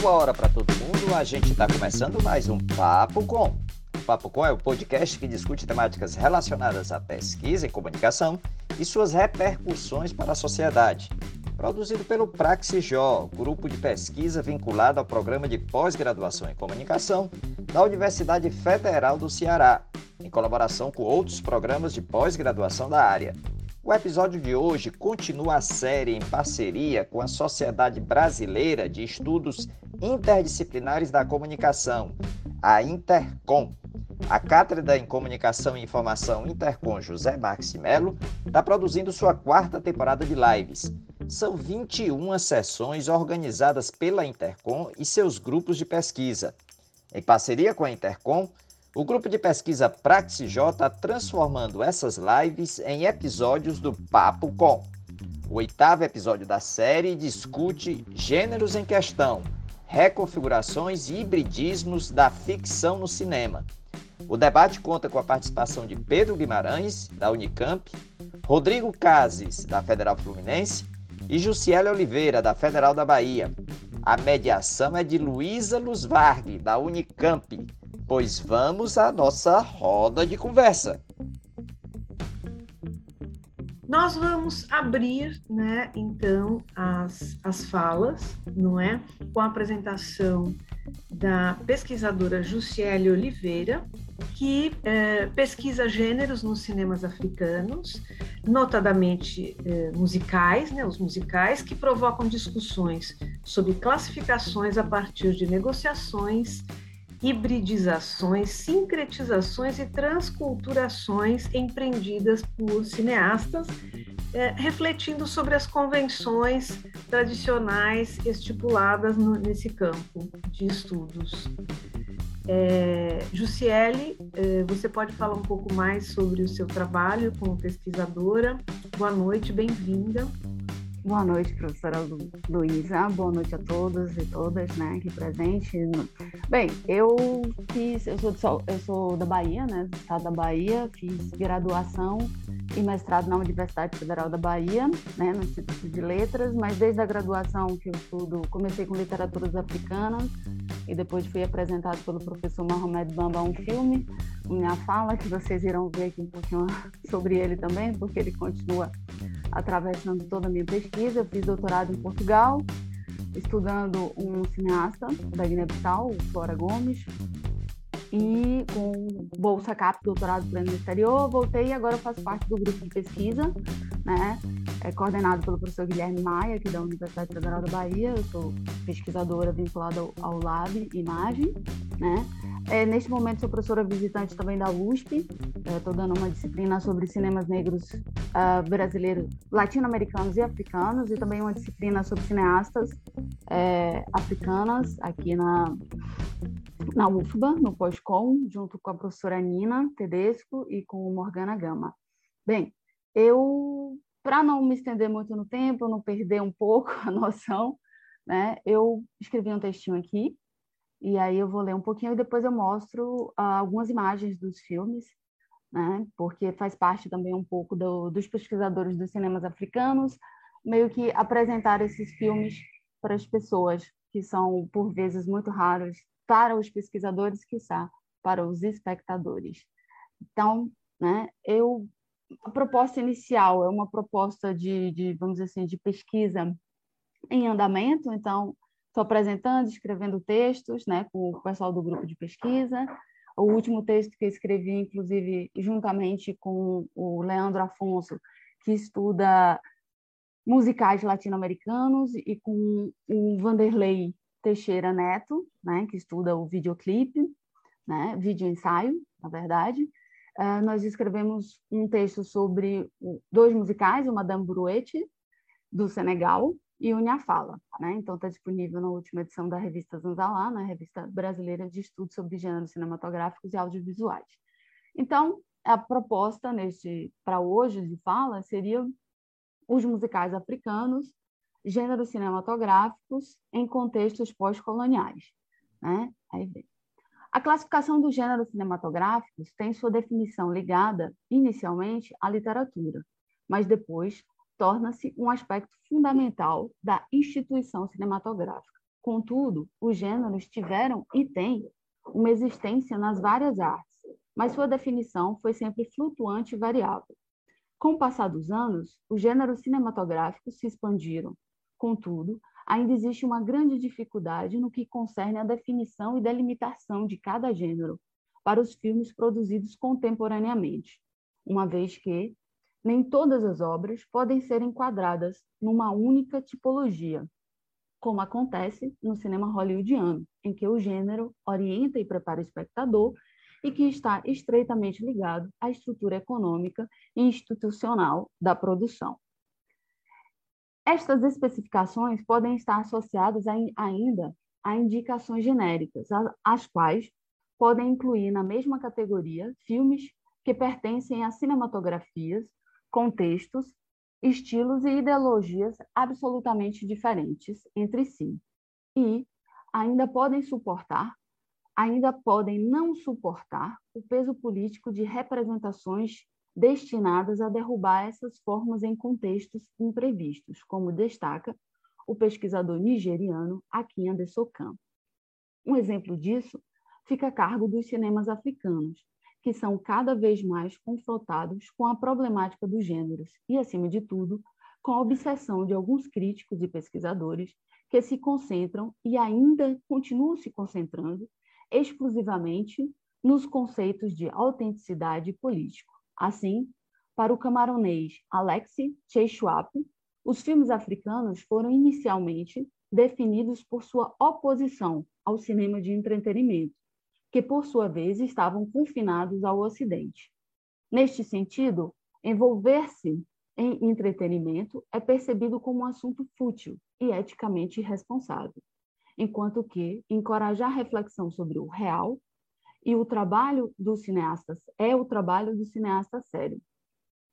Boa hora para todo mundo. A gente está começando mais um Papo Com. O Papo Com é o podcast que discute temáticas relacionadas à pesquisa e comunicação e suas repercussões para a sociedade. Produzido pelo Praxijó, grupo de pesquisa vinculado ao programa de pós-graduação em comunicação da Universidade Federal do Ceará, em colaboração com outros programas de pós-graduação da área. O episódio de hoje continua a série em parceria com a Sociedade Brasileira de Estudos Interdisciplinares da Comunicação, a Intercom. A Cátedra em Comunicação e Informação Intercom José Marques Melo está produzindo sua quarta temporada de lives. São 21 sessões organizadas pela Intercom e seus grupos de pesquisa. Em parceria com a Intercom, o grupo de pesquisa PraxJ está transformando essas lives em episódios do Papo Com. O oitavo episódio da série discute gêneros em questão, reconfigurações e hibridismos da ficção no cinema. O debate conta com a participação de Pedro Guimarães, da Unicamp, Rodrigo Cases, da Federal Fluminense, e Jussiele Oliveira, da Federal da Bahia. A mediação é de Luísa Luz Varg, da Unicamp, pois vamos à nossa roda de conversa. Nós vamos abrir, né, então, as, as falas, não é? Com a apresentação da pesquisadora Jussiele Oliveira, que é, pesquisa gêneros nos cinemas africanos, notadamente é, musicais, né, os musicais, que provocam discussões sobre classificações a partir de negociações hibridizações, sincretizações e transculturações empreendidas por cineastas, é, refletindo sobre as convenções tradicionais estipuladas no, nesse campo de estudos. É, Jussiele, é, você pode falar um pouco mais sobre o seu trabalho como pesquisadora. Boa noite, bem-vinda. Boa noite, professora Luísa. Boa noite a todos e todas, né, aqui presentes. Bem, eu fiz, eu sou, eu sou da Bahia, né, do estado da Bahia, fiz graduação e mestrado na Universidade Federal da Bahia, né, no Instituto de Letras, mas desde a graduação que eu estudo, comecei com literaturas africanas e depois fui apresentado pelo professor Mohamed Bamba um filme, Minha Fala, que vocês irão ver aqui um pouquinho sobre ele também, porque ele continua atravessando toda a minha pesquisa. Eu fiz doutorado em Portugal, estudando um cineasta da Guiné-Bissau, Flora Gomes, e com bolsa CAP, doutorado pleno no exterior, voltei e agora faço parte do grupo de pesquisa, né, é coordenado pelo professor Guilherme Maia, aqui da Universidade Federal da Bahia, eu sou pesquisadora vinculada ao Lab Imagem, né, é, neste momento sou professora visitante também da USP, estou é, dando uma disciplina sobre cinemas negros uh, brasileiros, latino-americanos e africanos, e também uma disciplina sobre cineastas é, africanas aqui na, na UFBA, no pós-com, junto com a professora Nina Tedesco e com Morgana Gama. Bem, eu, para não me estender muito no tempo, não perder um pouco a noção, né, eu escrevi um textinho aqui, e aí eu vou ler um pouquinho e depois eu mostro uh, algumas imagens dos filmes, né? Porque faz parte também um pouco do, dos pesquisadores dos cinemas africanos, meio que apresentar esses filmes para as pessoas que são por vezes muito raros para os pesquisadores, que para os espectadores. Então, né? Eu a proposta inicial é uma proposta de, de vamos dizer assim, de pesquisa em andamento, então Estou apresentando, escrevendo textos né, com o pessoal do grupo de pesquisa. O último texto que eu escrevi, inclusive, juntamente com o Leandro Afonso, que estuda musicais latino-americanos, e com o Vanderlei Teixeira Neto, né, que estuda o videoclipe, né, vídeo ensaio, na verdade. Uh, nós escrevemos um texto sobre dois musicais, o Madame Brouette, do Senegal, e Unha Fala. Né? Então, está disponível na última edição da revista Zanzalá, na revista brasileira de estudos sobre gêneros cinematográficos e audiovisuais. Então, a proposta neste para hoje de fala seria os musicais africanos, gêneros cinematográficos em contextos pós-coloniais. Né? Aí vem. A classificação dos gêneros cinematográficos tem sua definição ligada, inicialmente, à literatura, mas depois torna-se um aspecto fundamental da instituição cinematográfica. Contudo, os gêneros tiveram e têm uma existência nas várias artes, mas sua definição foi sempre flutuante e variável. Com o passar dos anos, os gêneros cinematográficos se expandiram. Contudo, ainda existe uma grande dificuldade no que concerne a definição e delimitação de cada gênero para os filmes produzidos contemporaneamente, uma vez que nem todas as obras podem ser enquadradas numa única tipologia, como acontece no cinema hollywoodiano, em que o gênero orienta e prepara o espectador e que está estreitamente ligado à estrutura econômica e institucional da produção. Estas especificações podem estar associadas a, ainda a indicações genéricas, as quais podem incluir na mesma categoria filmes que pertencem a cinematografias, contextos estilos e ideologias absolutamente diferentes entre si e ainda podem suportar, ainda podem não suportar o peso político de representações destinadas a derrubar essas formas em contextos imprevistos, como destaca o pesquisador nigeriano Akin Adesokan. Um exemplo disso fica a cargo dos cinemas africanos, que são cada vez mais confrontados com a problemática dos gêneros e, acima de tudo, com a obsessão de alguns críticos e pesquisadores que se concentram e ainda continuam se concentrando exclusivamente nos conceitos de autenticidade político. Assim, para o camaronês Alexei Tchechwap, os filmes africanos foram inicialmente definidos por sua oposição ao cinema de entretenimento, que, por sua vez, estavam confinados ao Ocidente. Neste sentido, envolver-se em entretenimento é percebido como um assunto fútil e eticamente irresponsável, enquanto que encorajar reflexão sobre o real e o trabalho dos cineastas é o trabalho do cineasta sério,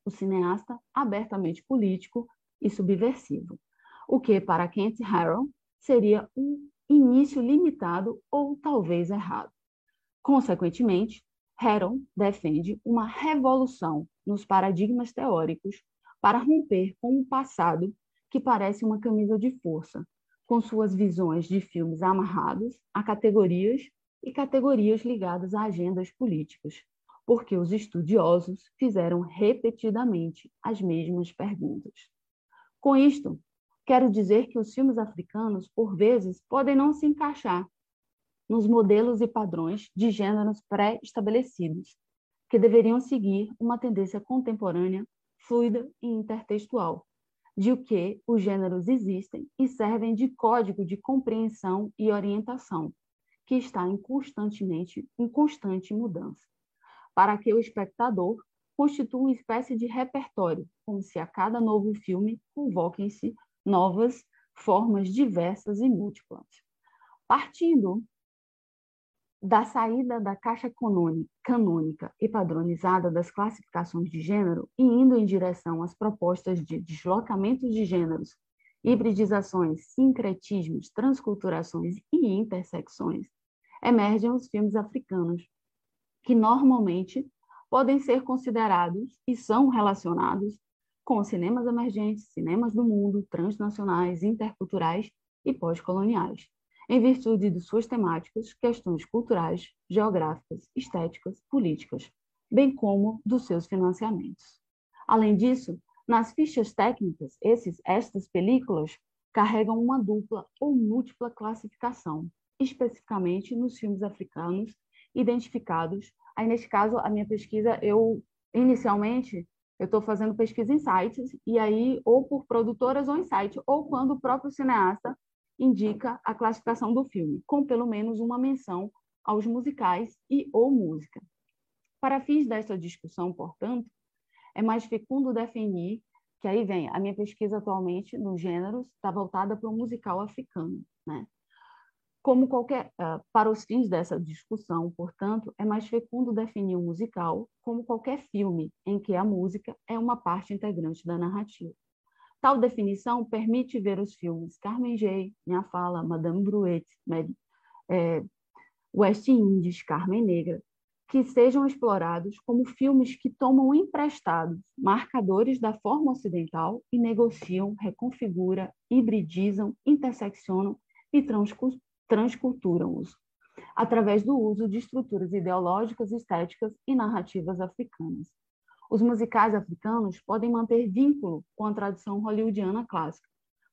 o cineasta abertamente político e subversivo, o que para Kent Harrow seria um início limitado ou talvez errado. Consequentemente, Heron defende uma revolução nos paradigmas teóricos para romper com um passado que parece uma camisa de força, com suas visões de filmes amarrados a categorias e categorias ligadas a agendas políticas, porque os estudiosos fizeram repetidamente as mesmas perguntas. Com isto, quero dizer que os filmes africanos, por vezes, podem não se encaixar nos modelos e padrões de gêneros pré-estabelecidos, que deveriam seguir uma tendência contemporânea, fluida e intertextual, de que os gêneros existem e servem de código de compreensão e orientação, que está em constantemente em constante mudança, para que o espectador constitua uma espécie de repertório, como se a cada novo filme convoquem-se novas formas diversas e múltiplas. Partindo da saída da caixa canônica e padronizada das classificações de gênero e indo em direção às propostas de deslocamentos de gêneros, hibridizações, sincretismos, transculturações e intersecções, emergem os filmes africanos, que normalmente podem ser considerados e são relacionados com cinemas emergentes, cinemas do mundo, transnacionais, interculturais e pós-coloniais em virtude de suas temáticas, questões culturais, geográficas, estéticas, políticas, bem como dos seus financiamentos. Além disso, nas fichas técnicas, esses, estas películas carregam uma dupla ou múltipla classificação, especificamente nos filmes africanos identificados. Aí, neste caso, a minha pesquisa, eu, inicialmente, eu estou fazendo pesquisa em sites, e aí, ou por produtoras ou em site, ou quando o próprio cineasta indica a classificação do filme, com pelo menos uma menção aos musicais e ou música. Para fins desta discussão, portanto, é mais fecundo definir que aí vem a minha pesquisa atualmente nos gêneros está voltada para o musical africano, né? Como qualquer uh, para os fins dessa discussão, portanto, é mais fecundo definir o musical como qualquer filme em que a música é uma parte integrante da narrativa. Tal definição permite ver os filmes Carmen G, Minha Fala, Madame Bruet, é, West Indies, Carmen Negra, que sejam explorados como filmes que tomam emprestados marcadores da forma ocidental e negociam, reconfiguram, hibridizam, interseccionam e transculturam-os, através do uso de estruturas ideológicas, estéticas e narrativas africanas. Os musicais africanos podem manter vínculo com a tradição hollywoodiana clássica,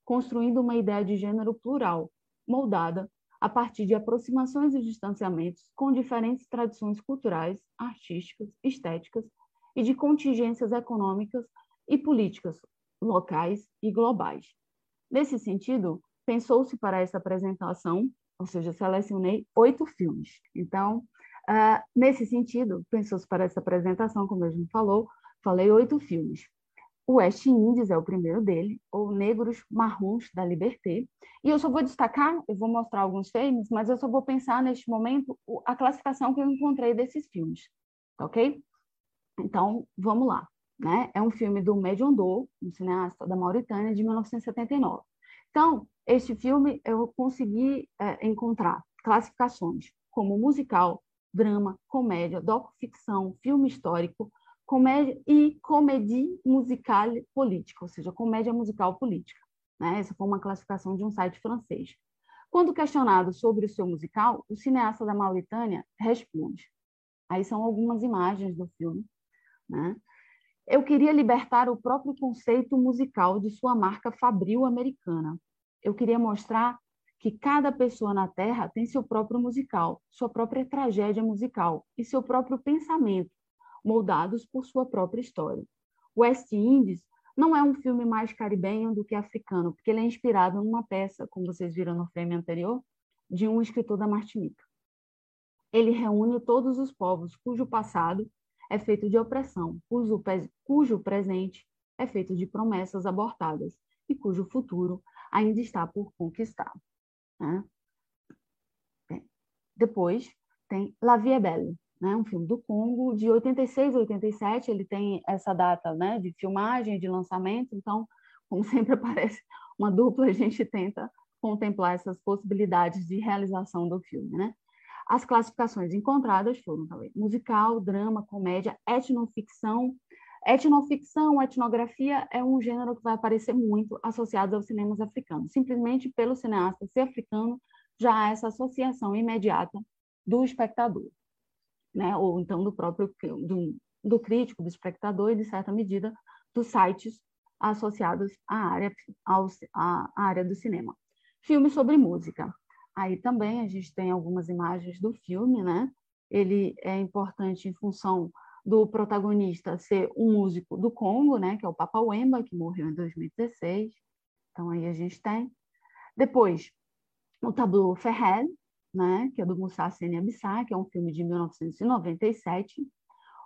construindo uma ideia de gênero plural, moldada a partir de aproximações e distanciamentos com diferentes tradições culturais, artísticas, estéticas e de contingências econômicas e políticas locais e globais. Nesse sentido, pensou-se para essa apresentação, ou seja, selecionei oito filmes. Então, uh, nesse sentido, pensou-se para essa apresentação, como a gente falou, falei oito filmes. O West Indies é o primeiro dele, ou Negros Marrons da Liberté. E eu só vou destacar, eu vou mostrar alguns filmes, mas eu só vou pensar neste momento a classificação que eu encontrei desses filmes, tá ok? Então, vamos lá. Né? É um filme do Medion Do, um cineasta da Mauritânia, de 1979. Então, este filme eu consegui é, encontrar classificações como musical, drama, comédia, docu-ficção, filme histórico, comédia e comédia musical política, ou seja, comédia musical política. Né? Essa foi uma classificação de um site francês. Quando questionado sobre o seu musical, o cineasta da Mauritânia responde. Aí são algumas imagens do filme. Né? Eu queria libertar o próprio conceito musical de sua marca fabril americana. Eu queria mostrar que cada pessoa na Terra tem seu próprio musical, sua própria tragédia musical e seu próprio pensamento, moldados por sua própria história. West Indies não é um filme mais caribenho do que africano, porque ele é inspirado numa peça, como vocês viram no frame anterior, de um escritor da Martinica. Ele reúne todos os povos cujo passado é feito de opressão, cujo, cujo presente é feito de promessas abortadas e cujo futuro ainda está por conquistar. Né? Depois tem La Vie Belle, né, um filme do Congo, de 86 a 87, ele tem essa data né, de filmagem, de lançamento, então, como sempre aparece uma dupla, a gente tenta contemplar essas possibilidades de realização do filme. Né? As classificações encontradas foram musical, drama, comédia, etnoficção. Etnoficção, etnografia é um gênero que vai aparecer muito associado aos cinemas africanos. Simplesmente pelo cineasta ser africano, já há essa associação imediata do espectador né? ou então do próprio do, do crítico, do espectador e, de certa medida, dos sites associados à área, ao, à área do cinema. Filme sobre música. Aí também a gente tem algumas imagens do filme, né? Ele é importante em função do protagonista ser um músico do Congo, né? Que é o Papa Wemba, que morreu em 2016. Então aí a gente tem. Depois, o Tableau Ferret, né, que é do Moussa Seni Abissá, que é um filme de 1997.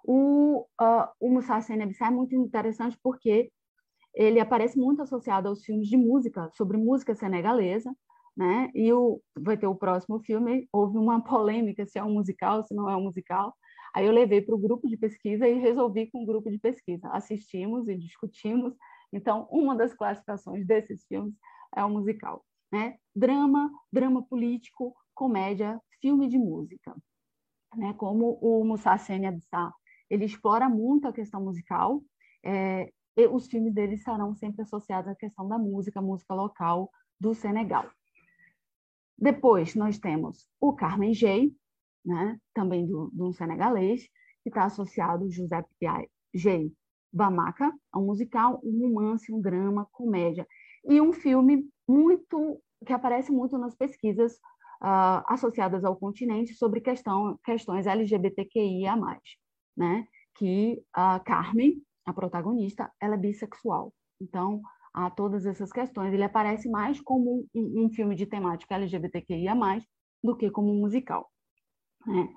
O, uh, o Moussa Abissá é muito interessante porque ele aparece muito associado aos filmes de música, sobre música senegalesa, né? E o, vai ter o próximo filme, houve uma polêmica se é um musical, se não é um musical. Aí eu levei para o grupo de pesquisa e resolvi com o grupo de pesquisa. Assistimos e discutimos. Então, uma das classificações desses filmes é o musical. Né? Drama, drama político, comédia, filme de música. Né? Como o Moussa Abissá, ele explora muito a questão musical, é, os filmes dele estarão sempre associados à questão da música, música local do Senegal. Depois, nós temos o Carmen J, né? também do, do senegalês, que está associado José J. Bamaka, a um musical, um romance, um drama, comédia. E um filme muito que aparece muito nas pesquisas uh, associadas ao continente sobre questão, questões LGBTQIA+, né? que a Carmen, a protagonista, ela é bissexual. Então, há todas essas questões. Ele aparece mais como um, um filme de temática LGBTQIA+, do que como um musical. Né?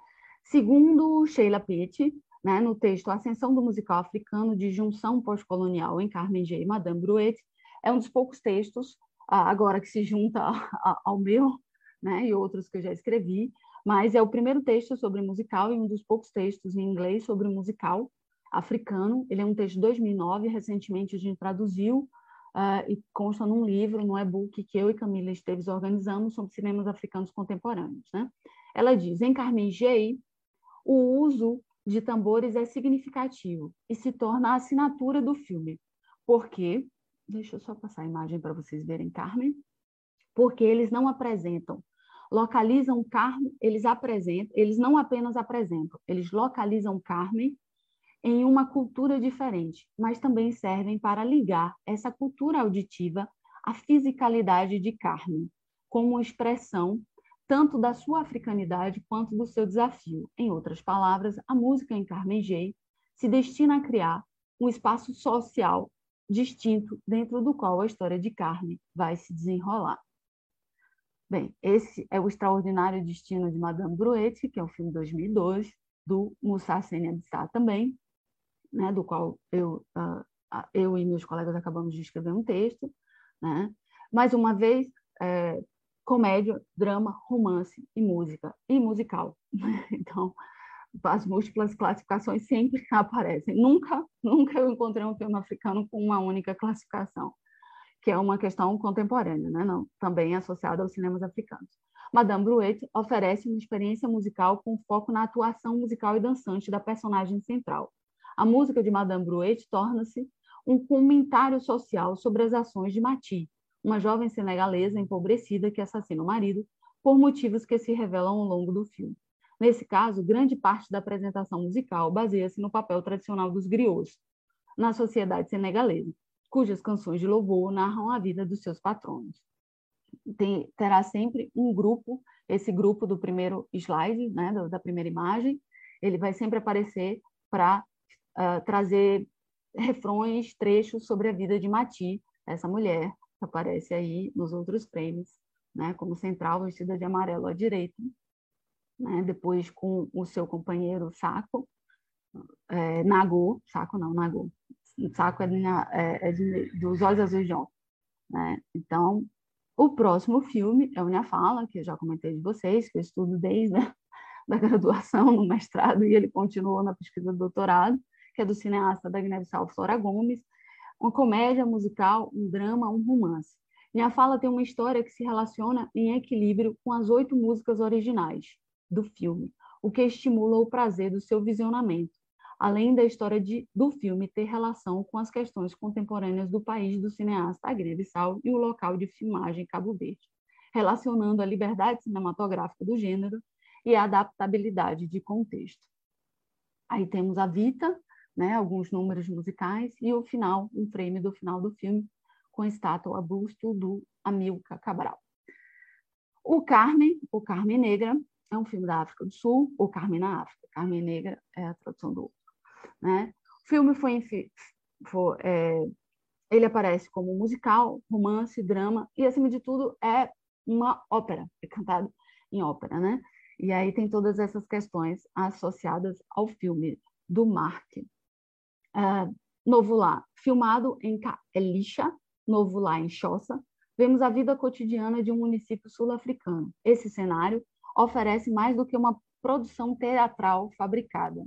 Segundo Sheila Pitt, né, no texto Ascensão do Musical Africano de Junção Pós-Colonial em Carmen G. e Madame Bruet, é um dos poucos textos, ah, agora que se junta ao meu, né, e outros que eu já escrevi, mas é o primeiro texto sobre musical e um dos poucos textos em inglês sobre musical africano. Ele é um texto de 2009, recentemente a gente traduziu uh, e consta num livro, no e-book que eu e Camila Esteves organizamos sobre cinemas africanos contemporâneos. Né? Ela diz, em Carmen G, o uso de tambores é significativo e se torna a assinatura do filme, porque, deixa eu só passar a imagem para vocês verem Carmen, porque eles não apresentam, localizam Carmen, eles apresentam, eles não apenas apresentam, eles localizam Carmen em uma cultura diferente, mas também servem para ligar essa cultura auditiva à fisicalidade de Carmen, como expressão tanto da sua africanidade quanto do seu desafio. Em outras palavras, a música em Carmen J se destina a criar um espaço social distinto dentro do qual a história de Carmen vai se desenrolar. Bem, esse é o Extraordinário Destino de Madame Bruetti, que é um filme de 2002, do Moussa Sene Abissá também, né, do qual eu, uh, eu e meus colegas acabamos de escrever um texto. Né? Mais uma vez, é, comédia, drama, romance e música, e musical. Então, as múltiplas classificações sempre aparecem. Nunca, nunca eu encontrei um filme africano com uma única classificação, que é uma questão contemporânea, né? Não, também associada aos cinemas africanos. Madame Bruet oferece uma experiência musical com foco na atuação musical e dançante da personagem central. A música de Madame Bruet torna-se um comentário social sobre as ações de Mati, uma jovem senegalesa empobrecida que assassina o marido por motivos que se revelam ao longo do filme. Nesse caso, grande parte da apresentação musical baseia-se no papel tradicional dos griots na sociedade senegalesa, cujas canções de louvor narram a vida dos seus patronos. Tem, terá sempre um grupo, esse grupo do primeiro slide, né, da primeira imagem, ele vai sempre aparecer para uh, trazer refrões, trechos sobre a vida de Mati, essa mulher aparece aí nos outros frames, né, como central vestida de amarelo à direita, né, depois com o seu companheiro Saco, é, Nagô, Saco não, Nagô, Saco é, é, é de, dos Olhos Azuis de Ontem, né? Então, o próximo filme é o Minha Fala, que eu já comentei de vocês, que eu estudo desde a da graduação no mestrado e ele continuou na pesquisa do doutorado, que é do cineasta da Guiné-Bissau, Flora Gomes, uma comédia musical, um drama, um romance. Minha fala tem uma história que se relaciona em equilíbrio com as oito músicas originais do filme, o que estimula o prazer do seu visionamento, além da história de, do filme ter relação com as questões contemporâneas do país do cineasta Guiné-Bissau e o local de filmagem Cabo Verde, relacionando a liberdade cinematográfica do gênero e a adaptabilidade de contexto. Aí temos a Vita, né, alguns números musicais, e o final, um frame do final do filme, com estátua a busto do Amilcar Cabral. O Carmen, o Carmen Negra, é um filme da África do Sul, ou Carmen na África. Carmen Negra é a tradução do outro. Né? O filme foi, foi é, ele aparece como musical, romance, drama, e, acima de tudo, é uma ópera, é cantado em ópera, né? E aí tem todas essas questões associadas ao filme do Mark uh, Novo Lá, filmado em Elisha, Novo Lá, em Xossa, vemos a vida cotidiana de um município sul-africano. Esse cenário oferece mais do que uma produção teatral fabricada.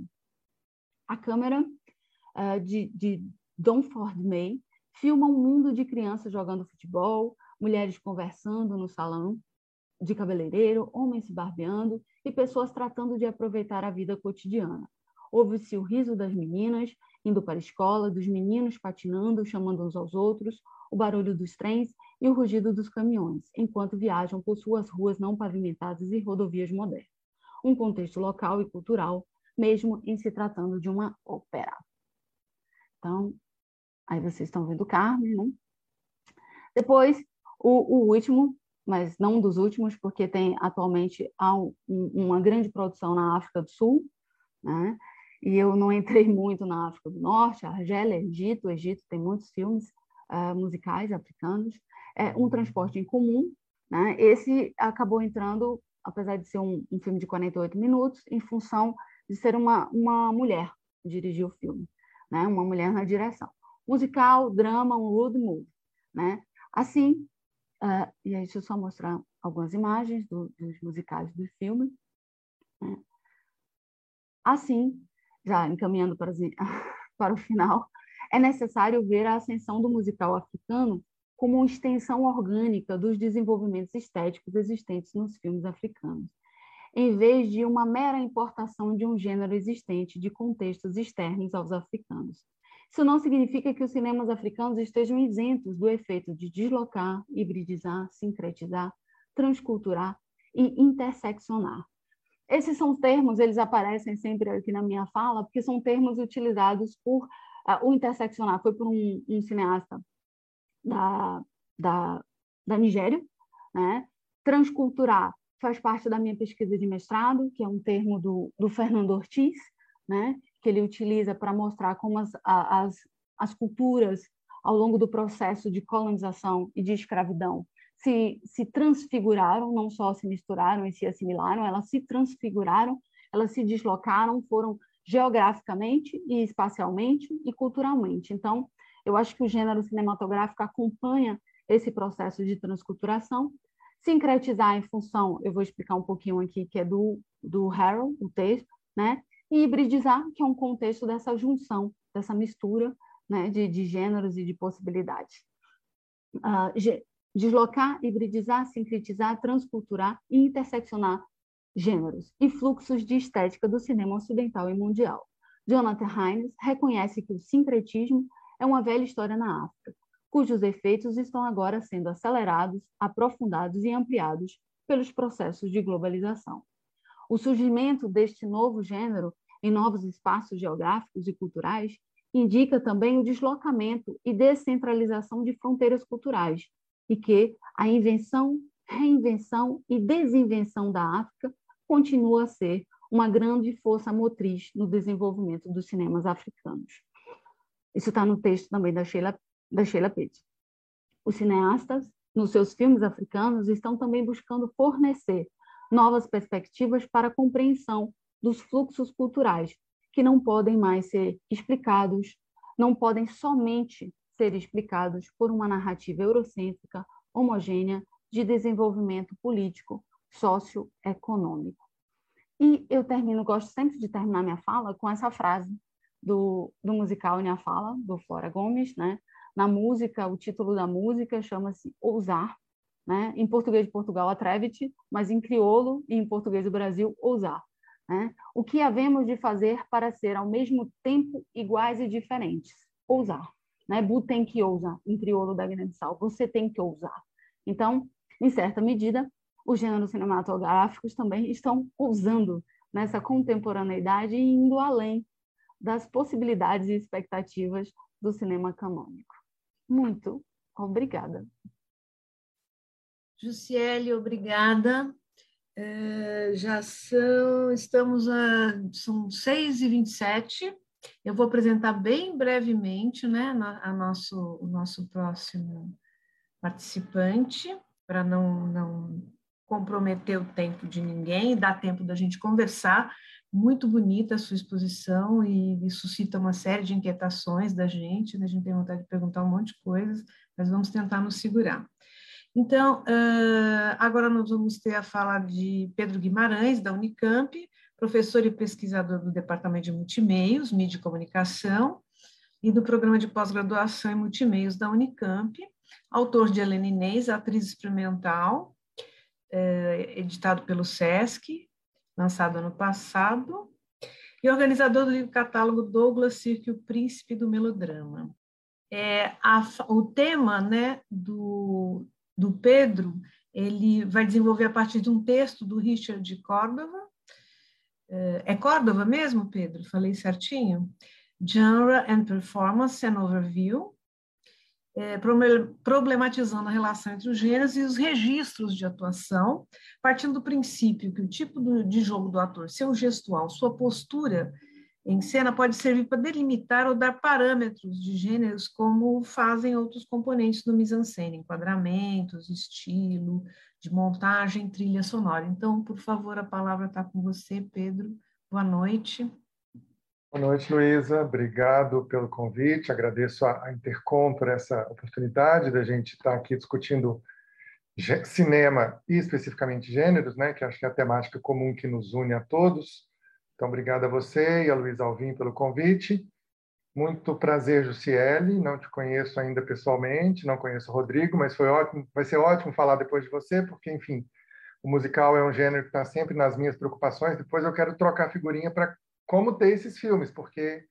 A câmera uh, de, de Don Ford May filma um mundo de crianças jogando futebol, mulheres conversando no salão de cabeleireiro, homens se barbeando e pessoas tratando de aproveitar a vida cotidiana. Ouve-se o riso das meninas indo para a escola, dos meninos patinando, chamando uns aos outros, o barulho dos trens e o rugido dos caminhões, enquanto viajam por suas ruas não pavimentadas e rodovias modernas. Um contexto local e cultural, mesmo em se tratando de uma ópera. Então, aí vocês estão vendo Carmen, né? Depois, o, o último, mas não um dos últimos, porque tem atualmente um, uma grande produção na África do Sul, né? E eu não entrei muito na África do Norte, Argélia, Egito, Egito tem muitos filmes uh, musicais africanos, é um transporte em comum, né? Esse acabou entrando, apesar de ser um, um, filme de 48 minutos, em função de ser uma, uma mulher dirigir o filme, né? Uma mulher na direção. Musical, drama, um road movie, né? Assim, uh, e aí deixa eu só mostrar algumas imagens do, dos musicais do filme. Né? Assim, já encaminhando para, para o final, é necessário ver a ascensão do musical africano como uma extensão orgânica dos desenvolvimentos estéticos existentes nos filmes africanos, em vez de uma mera importação de um gênero existente de contextos externos aos africanos. Isso não significa que os cinemas africanos estejam isentos do efeito de deslocar, hibridizar, sincretizar, transculturar e interseccionar. Esses são termos, eles aparecem sempre aqui na minha fala, porque são termos utilizados por uh, o interseccionar. Foi por um, um cineasta da, da, da Nigéria, né? Transculturar faz parte da minha pesquisa de mestrado, que é um termo do, do Fernando Ortiz, né? que ele utiliza para mostrar como as, as, as culturas, ao longo do processo de colonização e de escravidão, se, se transfiguraram, não só se misturaram e se assimilaram, elas se transfiguraram, elas se deslocaram, foram geograficamente e espacialmente e culturalmente. Então, eu acho que o gênero cinematográfico acompanha esse processo de transculturação, sincretizar em função, eu vou explicar um pouquinho aqui, que é do, do Harold, o texto, né? e hibridizar, que é um contexto dessa junção, dessa mistura né, de, de gêneros e de possibilidades. Uh, deslocar, hibridizar, sincretizar, transculturar e interseccionar gêneros e fluxos de estética do cinema ocidental e mundial. Jonathan Hines reconhece que o sincretismo é uma velha história na África, cujos efeitos estão agora sendo acelerados, aprofundados e ampliados pelos processos de globalização. O surgimento deste novo gênero em novos espaços geográficos e culturais indica também o deslocamento e descentralização de fronteiras culturais, e que a invenção, reinvenção e desinvenção da África continua a ser uma grande força motriz no desenvolvimento dos cinemas africanos. Isso está no texto também da Sheila, da Sheila Pitt. Os cineastas, nos seus filmes africanos, estão também buscando fornecer novas perspectivas para a compreensão dos fluxos culturais, que não podem mais ser explicados, não podem somente ser explicados por uma narrativa eurocêntrica, homogênea, de desenvolvimento político, socioeconômico. E eu termino, gosto sempre de terminar minha fala com essa frase do, do musical Minha Fala, do Flora Gomes, né? Na música, o título da música chama-se Ousar, né? Em português de Portugal, Atreve-te, mas em crioulo e em português do Brasil, Ousar. Né? O que havemos de fazer para ser ao mesmo tempo iguais e diferentes? Ousar. Né? Bu tem que ousar, em crioulo da Guiné-Bissau. Você tem que ousar. Então, em certa medida, os gêneros cinematográficos também estão ousando nessa contemporaneidade e indo além das possibilidades e expectativas do cinema canônico. Muito obrigada. Jussiele, obrigada. É, já são, estamos a, são 6 e 27 eu vou apresentar bem brevemente né, a nosso, o nosso próximo participante, para não, não comprometer o tempo de ninguém, dar tempo da gente conversar. Muito bonita a sua exposição e, e suscita uma série de inquietações da gente, né? a gente tem vontade de perguntar um monte de coisas, mas vamos tentar nos segurar. Então, agora nós vamos ter a fala de Pedro Guimarães, da Unicamp, professor e pesquisador do Departamento de Multimeios, Mídia e Comunicação, e do Programa de Pós-Graduação em Multimeios da Unicamp, autor de Helena Inês, atriz experimental, é, editado pelo SESC, lançado ano passado, e organizador do livro catálogo Douglas Cirque, o Príncipe do Melodrama. É, a, o tema né, do, do Pedro, ele vai desenvolver a partir de um texto do Richard Córdova, é, é Córdova mesmo, Pedro? Falei certinho? Genre and Performance and Overview, é, problematizando a relação entre os gêneros e os registros de atuação, partindo do princípio que o tipo de jogo do ator, seu gestual, sua postura em cena pode servir para delimitar ou dar parâmetros de gêneros, como fazem outros componentes do mise-en-scène, enquadramentos, estilo, de montagem, trilha sonora. Então, por favor, a palavra está com você, Pedro. Boa noite. Boa noite, Luísa. Obrigado pelo convite. Agradeço a Intercom por essa oportunidade da gente estar aqui discutindo cinema e especificamente gêneros, né, que acho que é a temática comum que nos une a todos. Então, obrigado a você e a Luísa Alvim pelo convite. Muito prazer, Jussiele. Não te conheço ainda pessoalmente, não conheço o Rodrigo, mas foi ótimo, vai ser ótimo falar depois de você, porque, enfim, o musical é um gênero que está sempre nas minhas preocupações. Depois eu quero trocar figurinha para como ter esses filmes, porque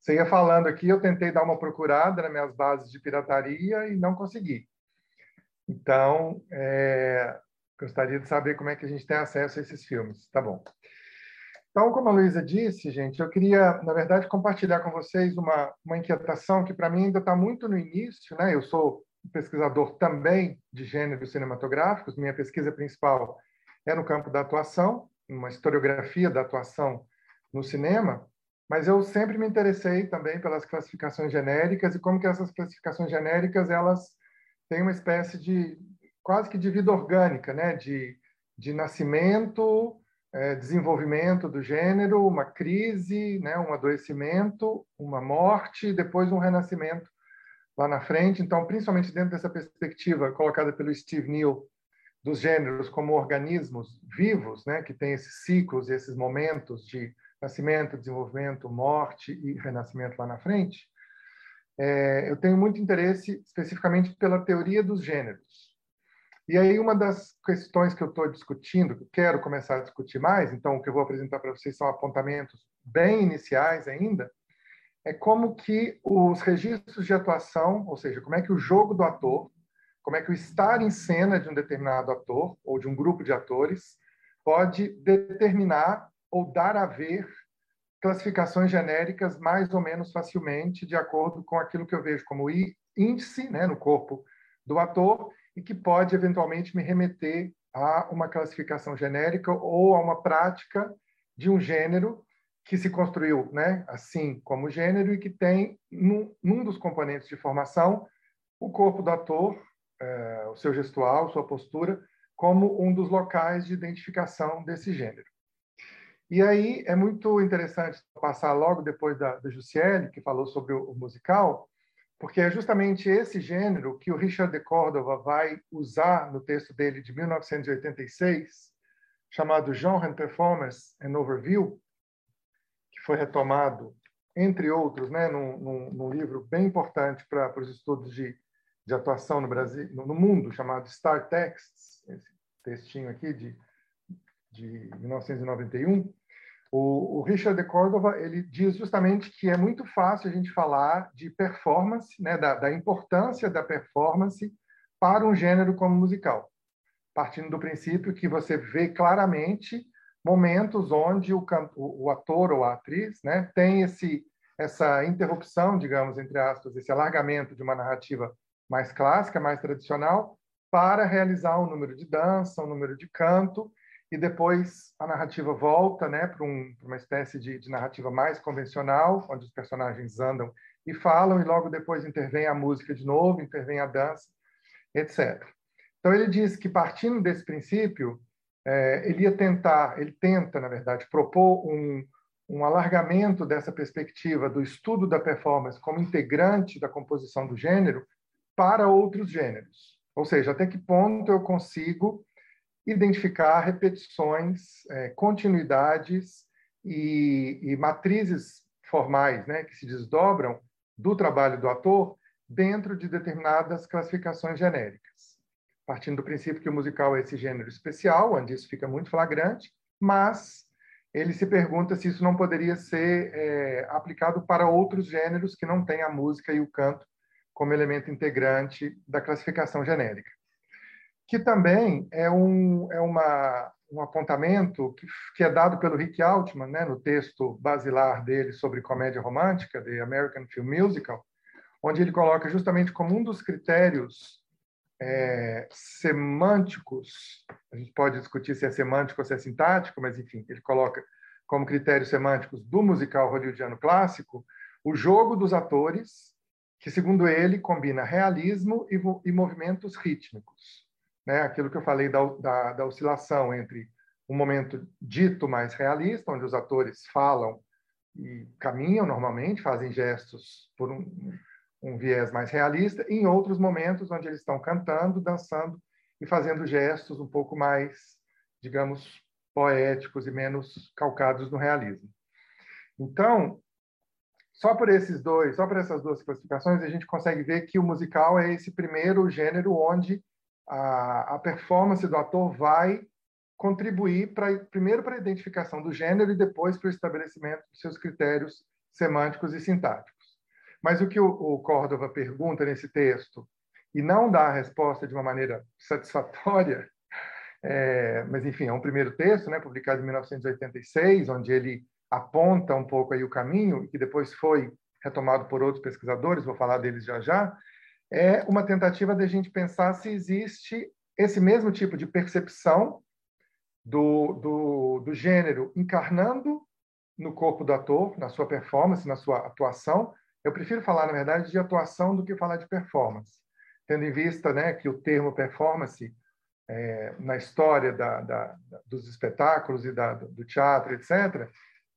Você ia falando aqui, eu tentei dar uma procurada nas minhas bases de pirataria e não consegui. Então, é, gostaria de saber como é que a gente tem acesso a esses filmes. Tá bom. Então, como a Luísa disse, gente, eu queria, na verdade, compartilhar com vocês uma, uma inquietação que, para mim, ainda está muito no início. Né? Eu sou pesquisador também de gêneros cinematográficos. Minha pesquisa principal é no campo da atuação, uma historiografia da atuação no cinema, mas eu sempre me interessei também pelas classificações genéricas e como que essas classificações genéricas elas têm uma espécie de quase que de vida orgânica, né? De, de nascimento, é, desenvolvimento do gênero, uma crise, né? Um adoecimento, uma morte, depois um renascimento lá na frente. Então, principalmente dentro dessa perspectiva colocada pelo Steve Neal dos gêneros como organismos vivos, né, que têm esses ciclos, esses momentos de nascimento, desenvolvimento, morte e renascimento lá na frente, é, eu tenho muito interesse especificamente pela teoria dos gêneros. E aí uma das questões que eu estou discutindo, que quero começar a discutir mais, então o que eu vou apresentar para vocês são apontamentos bem iniciais ainda, é como que os registros de atuação, ou seja, como é que o jogo do ator, como é que o estar em cena de um determinado ator ou de um grupo de atores pode determinar ou dar a ver classificações genéricas mais ou menos facilmente de acordo com aquilo que eu vejo como índice né, no corpo do ator e que pode eventualmente me remeter a uma classificação genérica ou a uma prática de um gênero que se construiu né, assim como gênero e que tem, num, num dos componentes de formação, o corpo do ator, é, o seu gestual, sua postura, como um dos locais de identificação desse gênero. E aí é muito interessante passar logo depois da, da Jussiele, que falou sobre o, o musical, porque é justamente esse gênero que o Richard de Córdoba vai usar no texto dele de 1986, chamado Genre Performance and Overview, foi retomado, entre outros, né, num, num, num livro bem importante para os estudos de, de atuação no Brasil, no, no, mundo, chamado Star Texts, esse textinho aqui de, de 1991. O, o Richard de Cordova ele diz justamente que é muito fácil a gente falar de performance, né, da, da importância da performance para um gênero como musical, partindo do princípio que você vê claramente momentos onde o, o, ator ou a atriz né, tem esse, essa interrupção, digamos, entre aspas, esse alargamento de uma narrativa mais clássica, mais tradicional, para realizar um número de dança, um número de canto, e depois a narrativa volta né, para um, uma espécie de, de narrativa mais convencional, onde os personagens andam e falam, e logo depois intervém a música de novo, intervém a dança, etc. Então ele diz que partindo desse princípio, é, ele ia tentar, ele tenta, na verdade, propor um, um alargamento dessa perspectiva do estudo da performance como integrante da composição do gênero para outros gêneros. Ou seja, até que ponto eu consigo identificar repetições, é, continuidades e, e, matrizes formais né, que se desdobram do trabalho do ator dentro de determinadas classificações genéricas partindo do princípio que o musical é esse gênero especial, onde isso fica muito flagrante, mas ele se pergunta se isso não poderia ser é, aplicado para outros gêneros que não têm a música e o canto como elemento integrante da classificação genérica. Que também é um, é uma, um apontamento que, que é dado pelo Rick Altman, né, no texto basilar dele sobre comédia romântica, The American Film Musical, onde ele coloca justamente como um dos critérios é, semânticos, a gente pode discutir se é semântico ou se é sintático, mas enfim, ele coloca como critérios semânticos do musical hollywoodiano clássico o jogo dos atores, que segundo ele combina realismo e, e movimentos rítmicos, né? Aquilo que eu falei da, da, da oscilação entre um momento dito mais realista, onde os atores falam e caminham normalmente, fazem gestos por um, um viés mais realista, e em outros momentos onde eles estão cantando, dançando e fazendo gestos um pouco mais, digamos, poéticos e menos calcados no realismo. Então, só por esses dois, só por essas duas classificações, a gente consegue ver que o musical é esse primeiro gênero onde a, a performance do ator vai contribuir para primeiro para a identificação do gênero e depois para o estabelecimento dos seus critérios semânticos e sintáticos. Mas o que o, o Córdova pergunta nesse texto, e não dá a resposta de uma maneira satisfatória, é, mas enfim, é um primeiro texto, né, publicado em 1986, onde ele aponta um pouco aí o caminho, que depois foi retomado por outros pesquisadores, vou falar deles já já, é uma tentativa de a gente pensar se existe esse mesmo tipo de percepção do, do, do gênero encarnando no corpo do ator, na sua performance, na sua atuação. Eu prefiro falar, na verdade, de atuação do que falar de performance, tendo em vista né, que o termo performance, é, na história da, da, dos espetáculos e da, do teatro, etc.,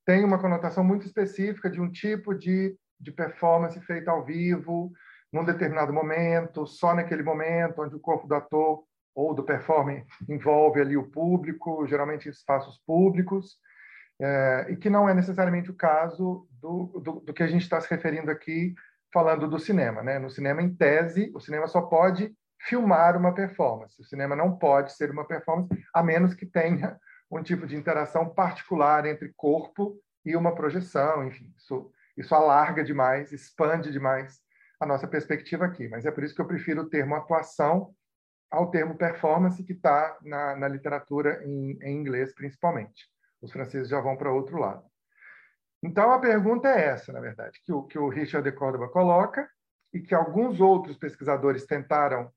tem uma conotação muito específica de um tipo de, de performance feita ao vivo, num determinado momento, só naquele momento, onde o corpo do ator ou do performer envolve ali o público, geralmente espaços públicos, é, e que não é necessariamente o caso do, do, do que a gente está se referindo aqui, falando do cinema. Né? No cinema, em tese, o cinema só pode filmar uma performance. O cinema não pode ser uma performance, a menos que tenha um tipo de interação particular entre corpo e uma projeção. Enfim, isso, isso alarga demais, expande demais a nossa perspectiva aqui. Mas é por isso que eu prefiro o termo atuação ao termo performance, que está na, na literatura em, em inglês, principalmente. Os franceses já vão para outro lado. Então, a pergunta é essa, na verdade, que o, que o Richard de Córdoba coloca e que alguns outros pesquisadores tentaram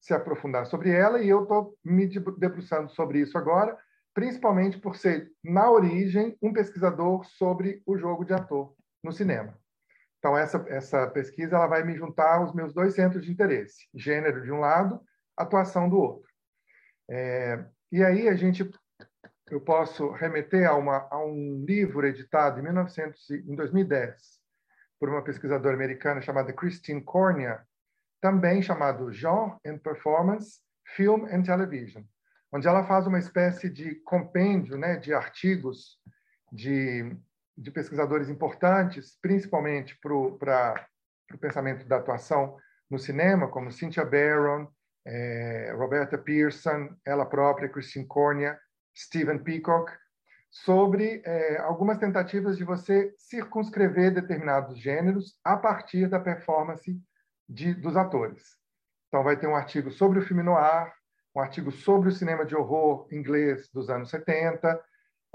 se aprofundar sobre ela, e eu estou me debruçando sobre isso agora, principalmente por ser, na origem, um pesquisador sobre o jogo de ator no cinema. Então, essa, essa pesquisa ela vai me juntar aos meus dois centros de interesse: gênero de um lado, atuação do outro. É, e aí a gente eu posso remeter a, uma, a um livro editado em, 1900, em 2010 por uma pesquisadora americana chamada Christine Cornia, também chamado Genre and Performance, Film and Television, onde ela faz uma espécie de compêndio né, de artigos de, de pesquisadores importantes, principalmente para o pensamento da atuação no cinema, como Cynthia Barron, é, Roberta Pearson, ela própria, Christine Cornia, Stephen Peacock, sobre é, algumas tentativas de você circunscrever determinados gêneros a partir da performance de, dos atores. Então, vai ter um artigo sobre o filme noir, um artigo sobre o cinema de horror inglês dos anos 70,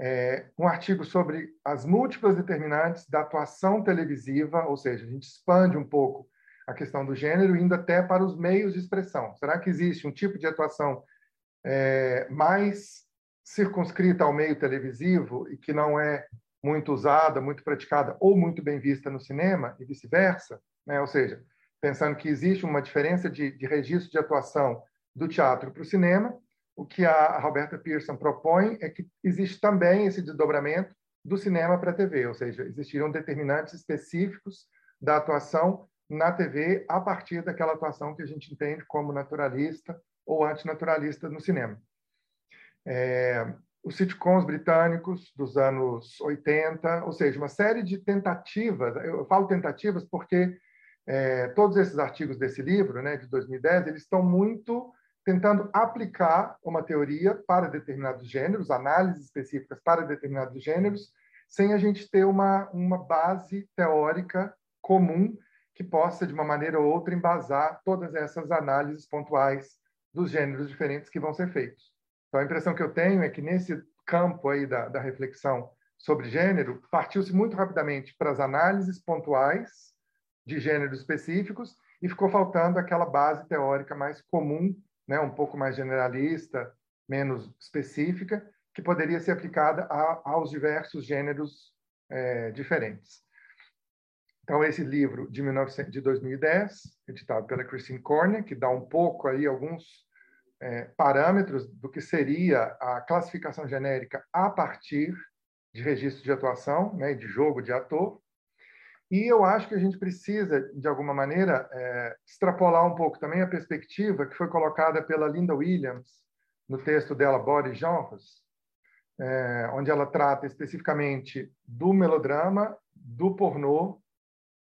é, um artigo sobre as múltiplas determinantes da atuação televisiva, ou seja, a gente expande um pouco a questão do gênero, indo até para os meios de expressão. Será que existe um tipo de atuação é, mais circunscrita ao meio televisivo e que não é muito usada, muito praticada ou muito bem vista no cinema e vice-versa, né? ou seja, pensando que existe uma diferença de, de registro de atuação do teatro para o cinema, o que a Roberta Pearson propõe é que existe também esse desdobramento do cinema para a TV, ou seja, existiram determinantes específicos da atuação na TV a partir daquela atuação que a gente entende como naturalista ou antinaturalista no cinema é, os sitcoms britânicos dos anos 80, ou seja, uma série de tentativas. Eu falo tentativas porque é, todos esses artigos desse livro, né, de 2010, eles estão muito tentando aplicar uma teoria para determinados gêneros, análises específicas para determinados gêneros, sem a gente ter uma, uma base teórica comum que possa, de uma maneira ou outra, embasar todas essas análises pontuais dos gêneros diferentes que vão ser feitos. Então, a impressão que eu tenho é que nesse campo aí da, da reflexão sobre gênero, partiu-se muito rapidamente para as análises pontuais de gêneros específicos e ficou faltando aquela base teórica mais comum, né, um pouco mais generalista, menos específica, que poderia ser aplicada a, aos diversos gêneros é, diferentes. Então, esse livro de, 19, de 2010, editado pela Christine Corner, que dá um pouco aí alguns é, parâmetros do que seria a classificação genérica a partir de registro de atuação, né, de jogo de ator. E eu acho que a gente precisa, de alguma maneira, é, extrapolar um pouco também a perspectiva que foi colocada pela Linda Williams no texto dela Body Genres, é, onde ela trata especificamente do melodrama, do pornô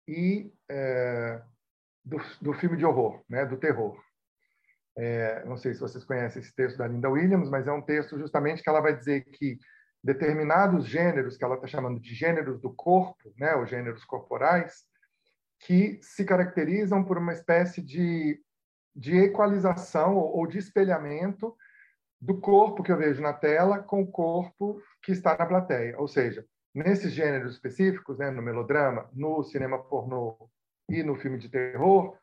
e é, do, do filme de horror, né, do terror. É, não sei se vocês conhecem esse texto da Linda Williams, mas é um texto justamente que ela vai dizer que determinados gêneros, que ela está chamando de gêneros do corpo, né, os gêneros corporais, que se caracterizam por uma espécie de, de equalização ou de espelhamento do corpo que eu vejo na tela com o corpo que está na plateia. Ou seja, nesses gêneros específicos, né, no melodrama, no cinema pornô e no filme de terror,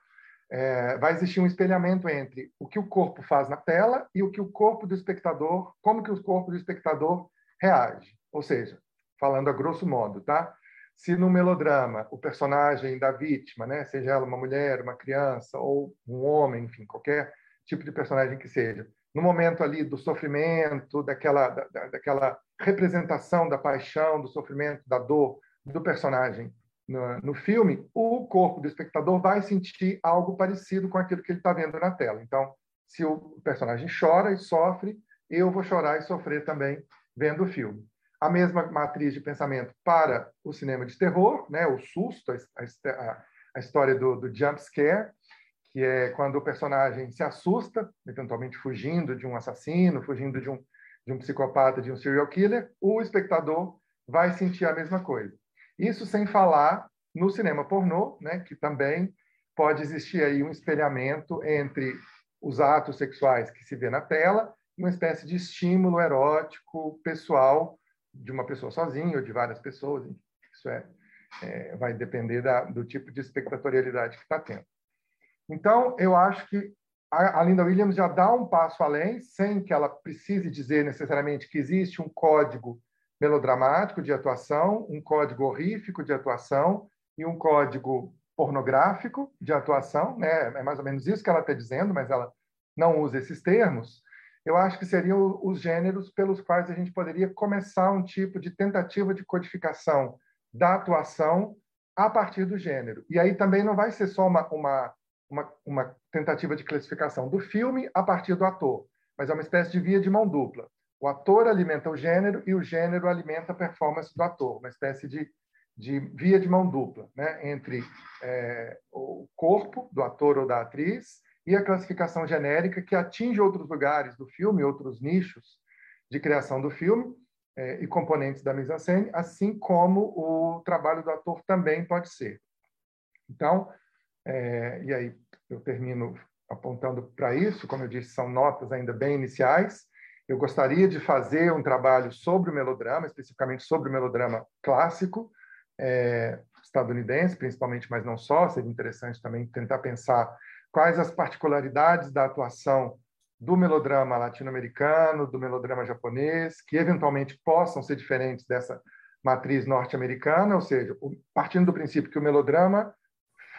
é, vai existir um espelhamento entre o que o corpo faz na tela e o que o corpo do espectador, como que o corpo do espectador reage. Ou seja, falando a grosso modo, tá? Se no melodrama o personagem da vítima, né, seja ela uma mulher, uma criança ou um homem, enfim, qualquer tipo de personagem que seja, no momento ali do sofrimento, daquela, da, daquela representação da paixão, do sofrimento, da dor do personagem no, no, filme, o corpo do espectador vai sentir algo parecido com aquilo que ele está vendo na tela. Então, se o personagem chora e sofre, eu vou chorar e sofrer também vendo o filme. A mesma matriz de pensamento para o cinema de terror, né? o susto, a, a, a história do, do jump scare, que é quando o personagem se assusta, eventualmente fugindo de um assassino, fugindo de um, de um psicopata, de um serial killer, o espectador vai sentir a mesma coisa. Isso sem falar no cinema pornô, né, que também pode existir aí um espelhamento entre os atos sexuais que se vê na tela uma espécie de estímulo erótico pessoal de uma pessoa sozinha ou de várias pessoas. Isso é, é vai depender da, do tipo de espectatorialidade que está tendo. Então, eu acho que a Linda Williams já dá um passo além, sem que ela precise dizer necessariamente que existe um código melodramático de atuação, um código horrífico de atuação e um código pornográfico de atuação, né? É mais ou menos isso que ela está dizendo, mas ela não usa esses termos. Eu acho que seriam os gêneros pelos quais a gente poderia começar um tipo de tentativa de codificação da atuação a partir do gênero. E aí também não vai ser só uma, uma uma, uma tentativa de classificação do filme a partir do ator, mas é uma espécie de via de mão dupla. O ator alimenta o gênero e o gênero alimenta a performance do ator, uma espécie de, de via de mão dupla, né? entre é, o corpo do ator ou da atriz e a classificação genérica que atinge outros lugares do filme, outros nichos de criação do filme é, e componentes da mise-en-scène, assim como o trabalho do ator também pode ser. Então, é, e aí eu termino apontando para isso, como eu disse, são notas ainda bem iniciais. Eu gostaria de fazer um trabalho sobre o melodrama, especificamente sobre o melodrama clássico é, estadunidense, principalmente, mas não só. Seria interessante também tentar pensar quais as particularidades da atuação do melodrama latino-americano, do melodrama japonês, que eventualmente possam ser diferentes dessa matriz norte-americana, ou seja, partindo do princípio que o melodrama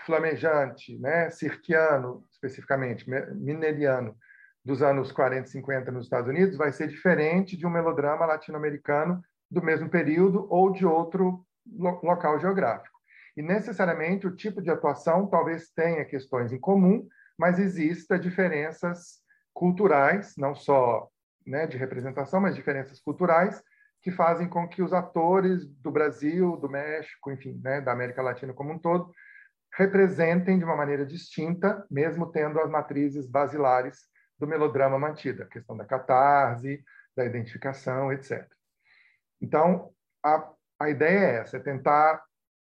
flamejante, né, cirquiano, especificamente, mineriano, dos anos 40 e 50 nos Estados Unidos, vai ser diferente de um melodrama latino-americano do mesmo período ou de outro lo local geográfico. E necessariamente o tipo de atuação talvez tenha questões em comum, mas exista diferenças culturais, não só né, de representação, mas diferenças culturais que fazem com que os atores do Brasil, do México, enfim, né, da América Latina como um todo, representem de uma maneira distinta, mesmo tendo as matrizes basilares do melodrama mantida, a questão da catarse, da identificação, etc. Então, a, a ideia é essa, é tentar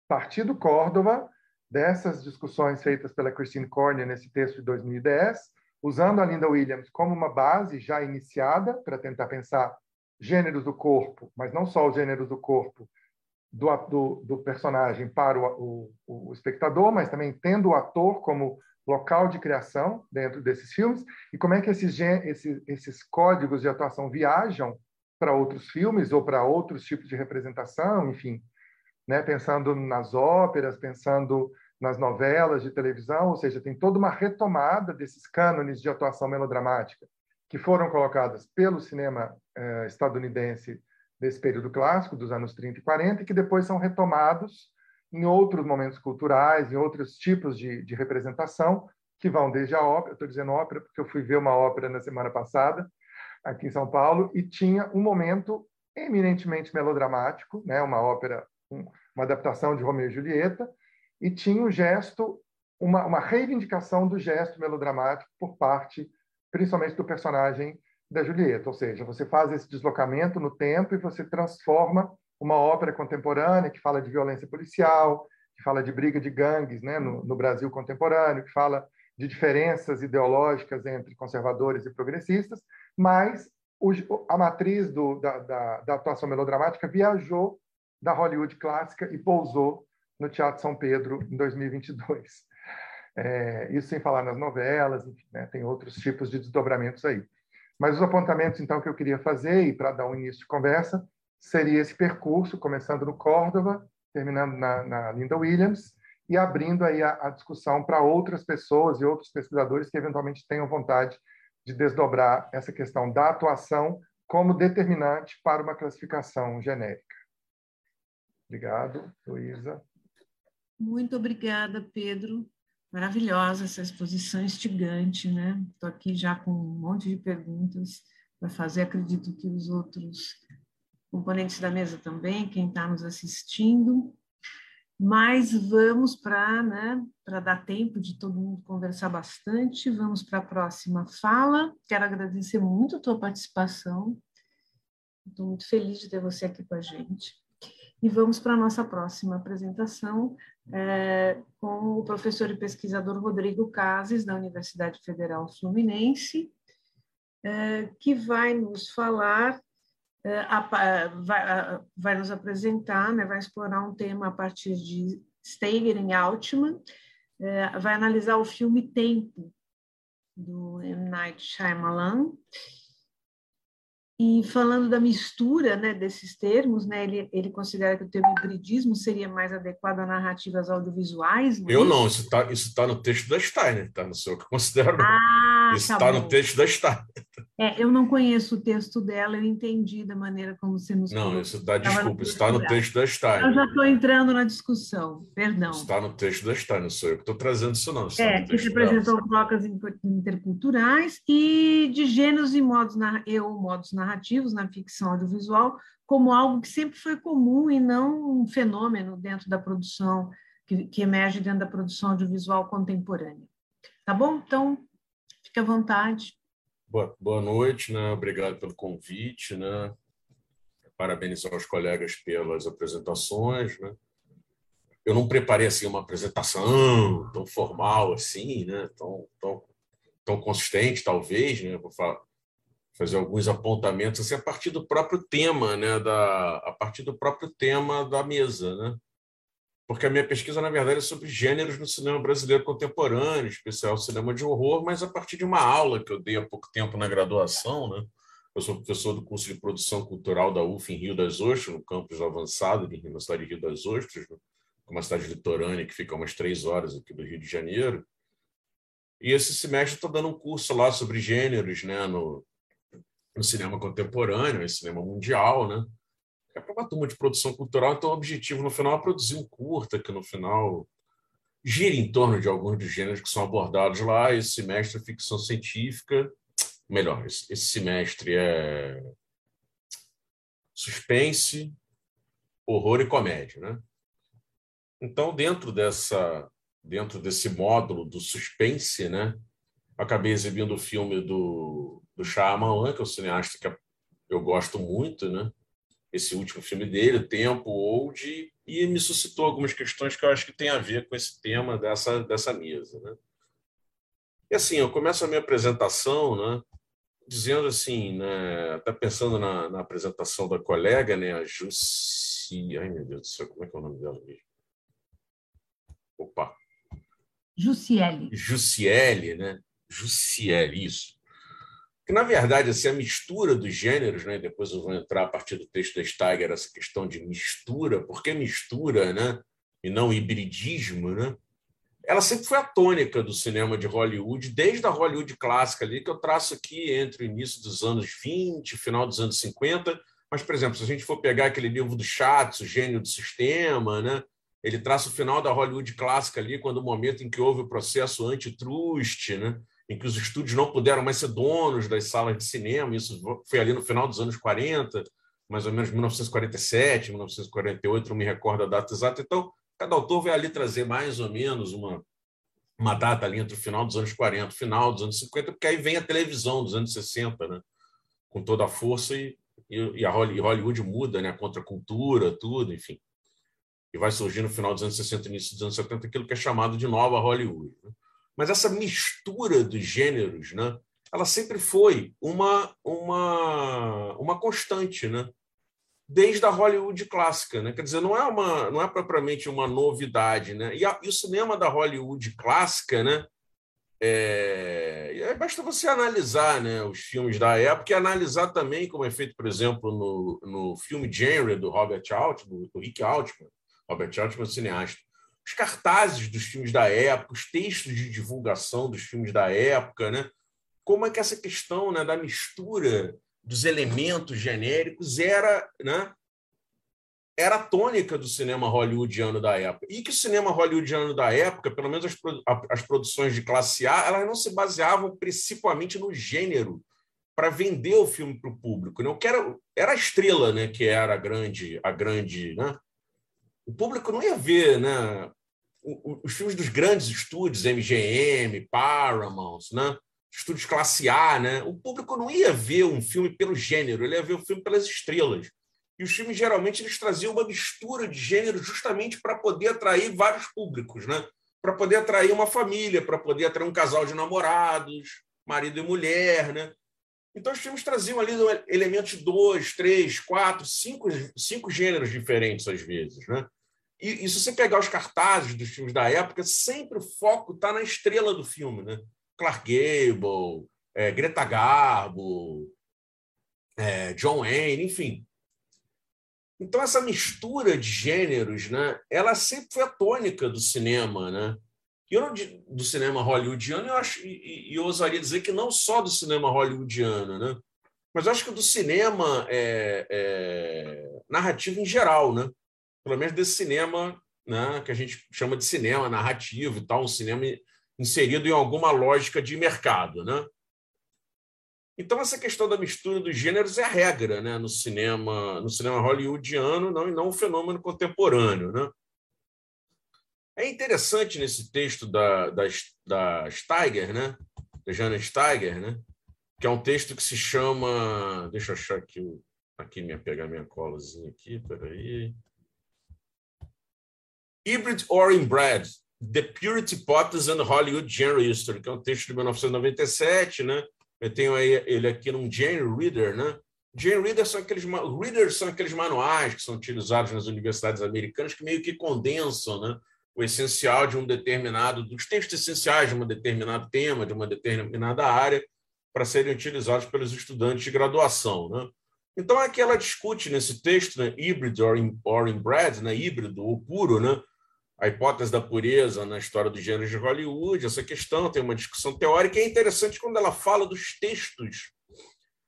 partir do Córdova, dessas discussões feitas pela Christine Corner nesse texto de 2010, usando a Linda Williams como uma base já iniciada para tentar pensar gêneros do corpo, mas não só os gêneros do corpo, do, do, do personagem para o, o, o, espectador, mas também tendo o ator como local de criação dentro desses filmes, e como é que esses, esses, esses códigos de atuação viajam para outros filmes ou para outros tipos de representação, enfim, né? pensando nas óperas, pensando nas novelas de televisão, ou seja, tem toda uma retomada desses cânones de atuação melodramática que foram colocadas pelo cinema eh, estadunidense desse período clássico, dos anos 30 e 40, e que depois são retomados em outros momentos culturais, em outros tipos de, de representação, que vão desde a ópera, estou dizendo ópera porque eu fui ver uma ópera na semana passada, aqui em São Paulo, e tinha um momento eminentemente melodramático, né, uma ópera, uma adaptação de Romeu e Julieta, e tinha um gesto, uma, uma reivindicação do gesto melodramático por parte, principalmente do personagem da Julieta, ou seja, você faz esse deslocamento no tempo e você transforma uma ópera contemporânea que fala de violência policial, que fala de briga de gangues né, no, no Brasil contemporâneo, que fala de diferenças ideológicas entre conservadores e progressistas, mas o, a matriz do, da, da, da, atuação melodramática viajou da Hollywood clássica e pousou no Teatro São Pedro em 2022. É, isso sem falar nas novelas, enfim, né, tem outros tipos de desdobramentos aí. Mas os apontamentos, então, que eu queria fazer, e para dar um início de conversa, seria esse percurso, começando no Córdoba, terminando na, na Linda Williams, e abrindo aí a, a discussão para outras pessoas e outros pesquisadores que eventualmente tenham vontade de desdobrar essa questão da atuação como determinante para uma classificação genérica. Obrigado, Luísa. Muito obrigada, Pedro. Maravilhosa essa exposição instigante, né? Estou aqui já com um monte de perguntas para fazer. Acredito que os outros componentes da mesa também, quem está nos assistindo. Mas vamos para né, para dar tempo de todo mundo conversar bastante, vamos para a próxima fala. Quero agradecer muito a tua participação. Estou muito feliz de ter você aqui com a gente. E vamos para a nossa próxima apresentação é, com o professor e pesquisador Rodrigo Cases, da Universidade Federal Fluminense, é, que vai nos falar é, vai, vai, nos apresentar, né, vai explorar um tema a partir de Steiger e Altman, é, vai analisar o filme Tempo, do M. Night Shyamalan, e falando da mistura né, desses termos, né, ele, ele considera que o termo hibridismo seria mais adequado a narrativas audiovisuais. Não é Eu não, isso está isso tá no texto da Steiner, tá? no seu que eu considero. Ah, isso está tá no texto da Steiner. É, eu não conheço o texto dela, eu entendi da maneira como você nos Não, isso tá, desculpa, está no texto da Steiner. Eu já estou entrando na discussão, perdão. Está no texto da Steiner, não sou eu que estou trazendo isso, não. Isso tá é, que se apresentou trocas interculturais e de gêneros e modos, eu, modos narrativos na ficção audiovisual como algo que sempre foi comum e não um fenômeno dentro da produção, que, que emerge dentro da produção audiovisual contemporânea. Tá bom? Então, fique à vontade. Boa, boa noite, né? obrigado pelo convite. Né? Parabenizar os colegas pelas apresentações. Né? Eu não preparei assim, uma apresentação tão formal assim, né? tão, tão, tão consistente, talvez. Né? Vou fazer alguns apontamentos assim, a partir do próprio tema, né? da, a partir do próprio tema da mesa. Né? Porque a minha pesquisa, na verdade, é sobre gêneros no cinema brasileiro contemporâneo, especial cinema de horror, mas a partir de uma aula que eu dei há pouco tempo na graduação. Né? Eu sou professor do curso de produção cultural da UF em Rio das Ostras, no campus avançado, na cidade de Rio das Ostras, né? uma cidade litorânea que fica umas três horas aqui do Rio de Janeiro. E esse semestre estou dando um curso lá sobre gêneros né? no, no cinema contemporâneo, em cinema mundial, né? É para uma turma de produção cultural, então o objetivo no final é produzir um curta, que no final gira em torno de alguns dos gêneros que são abordados lá. Esse semestre é ficção científica, melhor, esse semestre é suspense, horror e comédia, né? Então, dentro dessa dentro desse módulo do suspense, né, acabei exibindo o filme do do Shyamalan, que é um cineasta que eu gosto muito, né? Esse último filme dele, O Tempo, Old, e me suscitou algumas questões que eu acho que tem a ver com esse tema dessa, dessa mesa. Né? E assim, eu começo a minha apresentação né, dizendo assim, né, até pensando na, na, apresentação da colega, né, a Jussi... Ai, meu Deus do céu, como é que é o nome dela mesmo? Opa! Jussiele. Jussiele, né? Jussiele, isso que na verdade assim, a mistura dos gêneros, né? depois eu vou entrar a partir do texto da Steiger, essa questão de mistura, por que mistura né? e não hibridismo, né? ela sempre foi a tônica do cinema de Hollywood, desde a Hollywood clássica ali, que eu traço aqui entre o início dos anos 20 final dos anos 50, mas, por exemplo, se a gente for pegar aquele livro do Schatz, O Gênio do Sistema, né? ele traça o final da Hollywood clássica ali, quando o momento em que houve o processo antitrust, né? Em que os estúdios não puderam mais ser donos das salas de cinema, isso foi ali no final dos anos 40, mais ou menos 1947, 1948, não me recordo a data exata. Então, cada autor vai ali trazer mais ou menos uma, uma data ali entre o final dos anos 40 e o final dos anos 50, porque aí vem a televisão dos anos 60, né? com toda a força e, e, a Hollywood muda, né? A contracultura, tudo, enfim. E vai surgir no final dos anos 60 início dos anos 70 aquilo que é chamado de nova Hollywood. Né? Mas essa mistura dos gêneros, né? Ela sempre foi uma uma uma constante, né? Desde a Hollywood clássica, né? Quer dizer, não é uma não é propriamente uma novidade, né? E, a, e o cinema da Hollywood clássica, né? É, basta você analisar né, os filmes da época e analisar também, como é feito, por exemplo, no, no filme Genre do Robert Altman, do Rick Altman, Robert Altman é cineasta, os cartazes dos filmes da época, os textos de divulgação dos filmes da época, né? como é que essa questão né, da mistura dos elementos genéricos era né, era a tônica do cinema hollywoodiano da época. E que o cinema hollywoodiano da época, pelo menos as, as produções de classe A, elas não se baseavam principalmente no gênero para vender o filme para o público. Né? que era, era a estrela, né, que era a grande, a grande, né? O público não ia ver, né, os filmes dos grandes estúdios, MGM, Paramount, né? Estúdios classe A, né? O público não ia ver um filme pelo gênero, ele ia ver o filme pelas estrelas. E os filmes geralmente eles traziam uma mistura de gêneros justamente para poder atrair vários públicos, né? Para poder atrair uma família, para poder atrair um casal de namorados, marido e mulher, né? Então os filmes traziam ali elementos de dois, três, quatro, cinco, cinco gêneros diferentes às vezes, né? E, e se você pegar os cartazes dos filmes da época, sempre o foco está na estrela do filme, né? Clark Gable, é, Greta Garbo, é, John Wayne, enfim. Então, essa mistura de gêneros, né, ela sempre foi a tônica do cinema, né? Do cinema hollywoodiano, eu acho, e, e eu ousaria dizer que não só do cinema hollywoodiano, né? Mas acho que do cinema é, é, narrativo em geral, né? Pelo menos desse cinema, né, que a gente chama de cinema narrativo e tal, um cinema inserido em alguma lógica de mercado, né? Então, essa questão da mistura dos gêneros é a regra né, no cinema no cinema hollywoodiano, não, e não um fenômeno contemporâneo. Né? É interessante nesse texto da, da, da Steiger, né, da Jana Steiger, né, que é um texto que se chama. Deixa eu achar aqui, aqui minha, pegar minha colazinha aqui, peraí. Hybrid or Inbred, The Purity Hypothesis and Hollywood Genre History, que é um texto de 1997, né? Eu tenho ele aqui num Jane Reader, né? Jane Reader são aqueles readers são aqueles manuais que são utilizados nas universidades americanas que meio que condensam, né? O essencial de um determinado dos textos essenciais de um determinado tema, de uma determinada área, para serem utilizados pelos estudantes de graduação, né? Então aqui ela discute nesse texto, né, híbrido or inbred, né, híbrido ou puro, né, a hipótese da pureza na história dos gêneros de Hollywood, essa questão tem uma discussão teórica, e é interessante quando ela fala dos textos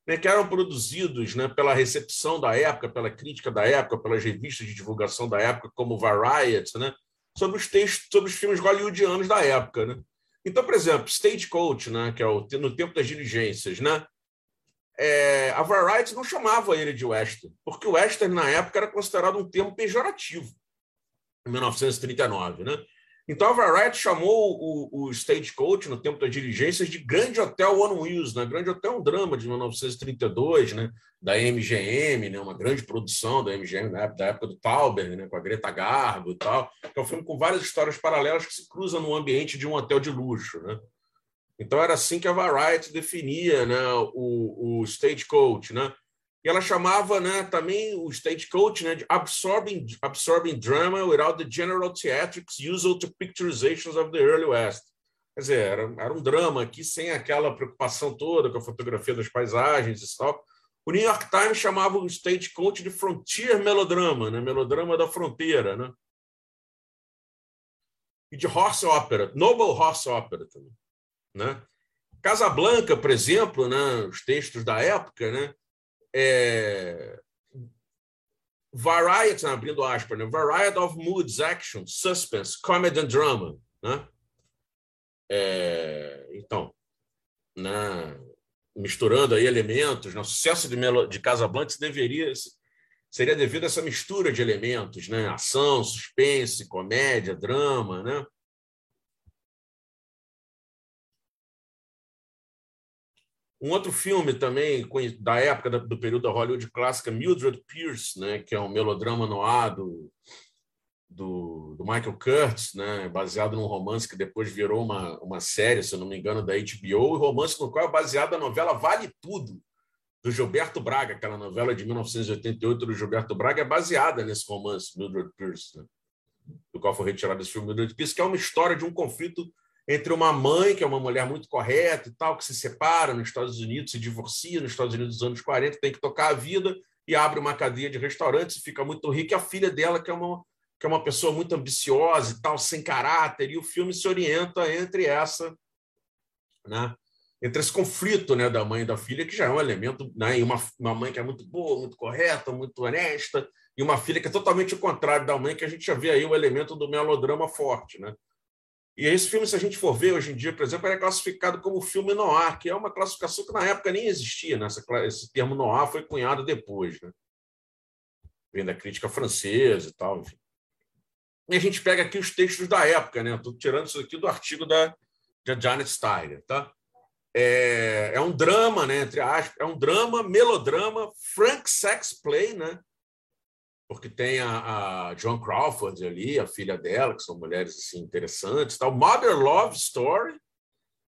né, que eram produzidos né, pela recepção da época, pela crítica da época, pelas revistas de divulgação da época, como Variety, né, sobre os textos, sobre os filmes hollywoodianos da época. Né? Então, por exemplo, Stagecoach, né, que é o, no tempo das diligências, né, é, a Variety não chamava ele de western, porque o western, na época, era considerado um termo pejorativo em 1939. Né? Então, a Variety chamou o, o Stagecoach, no tempo das diligências, de Grande Hotel One Wheels, né? Grande Hotel é um drama de 1932, né? da MGM, né? uma grande produção da MGM, né? da época do Tauber, né? com a Greta Garbo e tal. É um filme com várias histórias paralelas que se cruzam no ambiente de um hotel de luxo. Né? Então, era assim que a Variety definia né? o, o Stagecoach, né? E ela chamava né, também o stagecoach né, de absorbing, absorbing drama without the general theatrics usual to picturizations of the early West. Quer dizer, era, era um drama aqui sem aquela preocupação toda com a fotografia das paisagens e tal. O New York Times chamava o stagecoach de frontier melodrama, né, melodrama da fronteira. Né? E de horse opera, noble horse opera também. Né? Casablanca, por exemplo, né, os textos da época, né, é, variety, abrindo aspas, né? variety of moods, action, suspense, comedy and drama. Né? É, então, né? misturando aí elementos, né? o sucesso de, de Casablanca deveria seria devido a essa mistura de elementos, né? ação, suspense, comédia, drama, né? Um outro filme também da época do período da Hollywood clássica, Mildred Pierce, né, que é um melodrama no ar do, do, do, Michael Curtis, né, baseado num romance que depois virou uma, uma série, se não me engano, da HBO, e romance no qual é baseada a novela Vale Tudo, do Gilberto Braga, aquela novela de 1988 do Gilberto Braga, é baseada nesse romance, Mildred Pierce, né, do qual foi retirado esse filme Mildred Pierce, que é uma história de um conflito entre uma mãe, que é uma mulher muito correta e tal, que se separa nos Estados Unidos, se divorcia nos Estados Unidos dos anos 40, tem que tocar a vida e abre uma cadeia de restaurantes e fica muito rica, e a filha dela, que é uma, que é uma pessoa muito ambiciosa e tal, sem caráter, e o filme se orienta entre essa, né, entre esse conflito né, da mãe e da filha, que já é um elemento, né, e uma, uma mãe que é muito boa, muito correta, muito honesta, e uma filha que é totalmente o contrário da mãe, que a gente já vê aí o elemento do melodrama forte, né? E esse filme, se a gente for ver hoje em dia, por exemplo, é classificado como filme noir, que é uma classificação que na época nem existia. Né? Esse termo noir foi cunhado depois. Né? Vem da crítica francesa e tal. Enfim. E a gente pega aqui os textos da época. Né? Estou tirando isso aqui do artigo da, da Janet Steiner. Tá? É, é um drama, né, entre aspas, é um drama, melodrama, frank sex play, né? Porque tem a, a John Crawford ali, a filha dela, que são mulheres assim interessantes, tal. Mother Love Story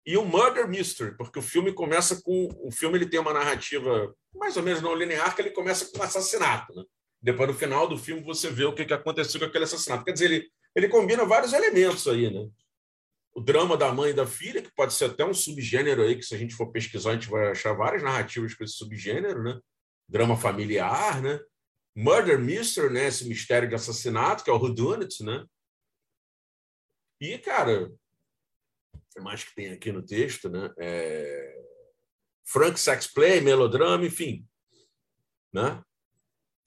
e o Murder Mystery, porque o filme começa com o filme ele tem uma narrativa mais ou menos não linear que ele começa com um assassinato, né? Depois no final do filme você vê o que, que aconteceu com aquele assassinato. Quer dizer, ele ele combina vários elementos aí, né? O drama da mãe e da filha, que pode ser até um subgênero aí, que se a gente for pesquisar, a gente vai achar várias narrativas com esse subgênero, né? Drama familiar, né? Murder Mystery, né? Esse mistério de assassinato, que é o Whodunit, né? E, cara, o mais que tem aqui no texto, né? É... Frank Sex Play, melodrama, enfim, né?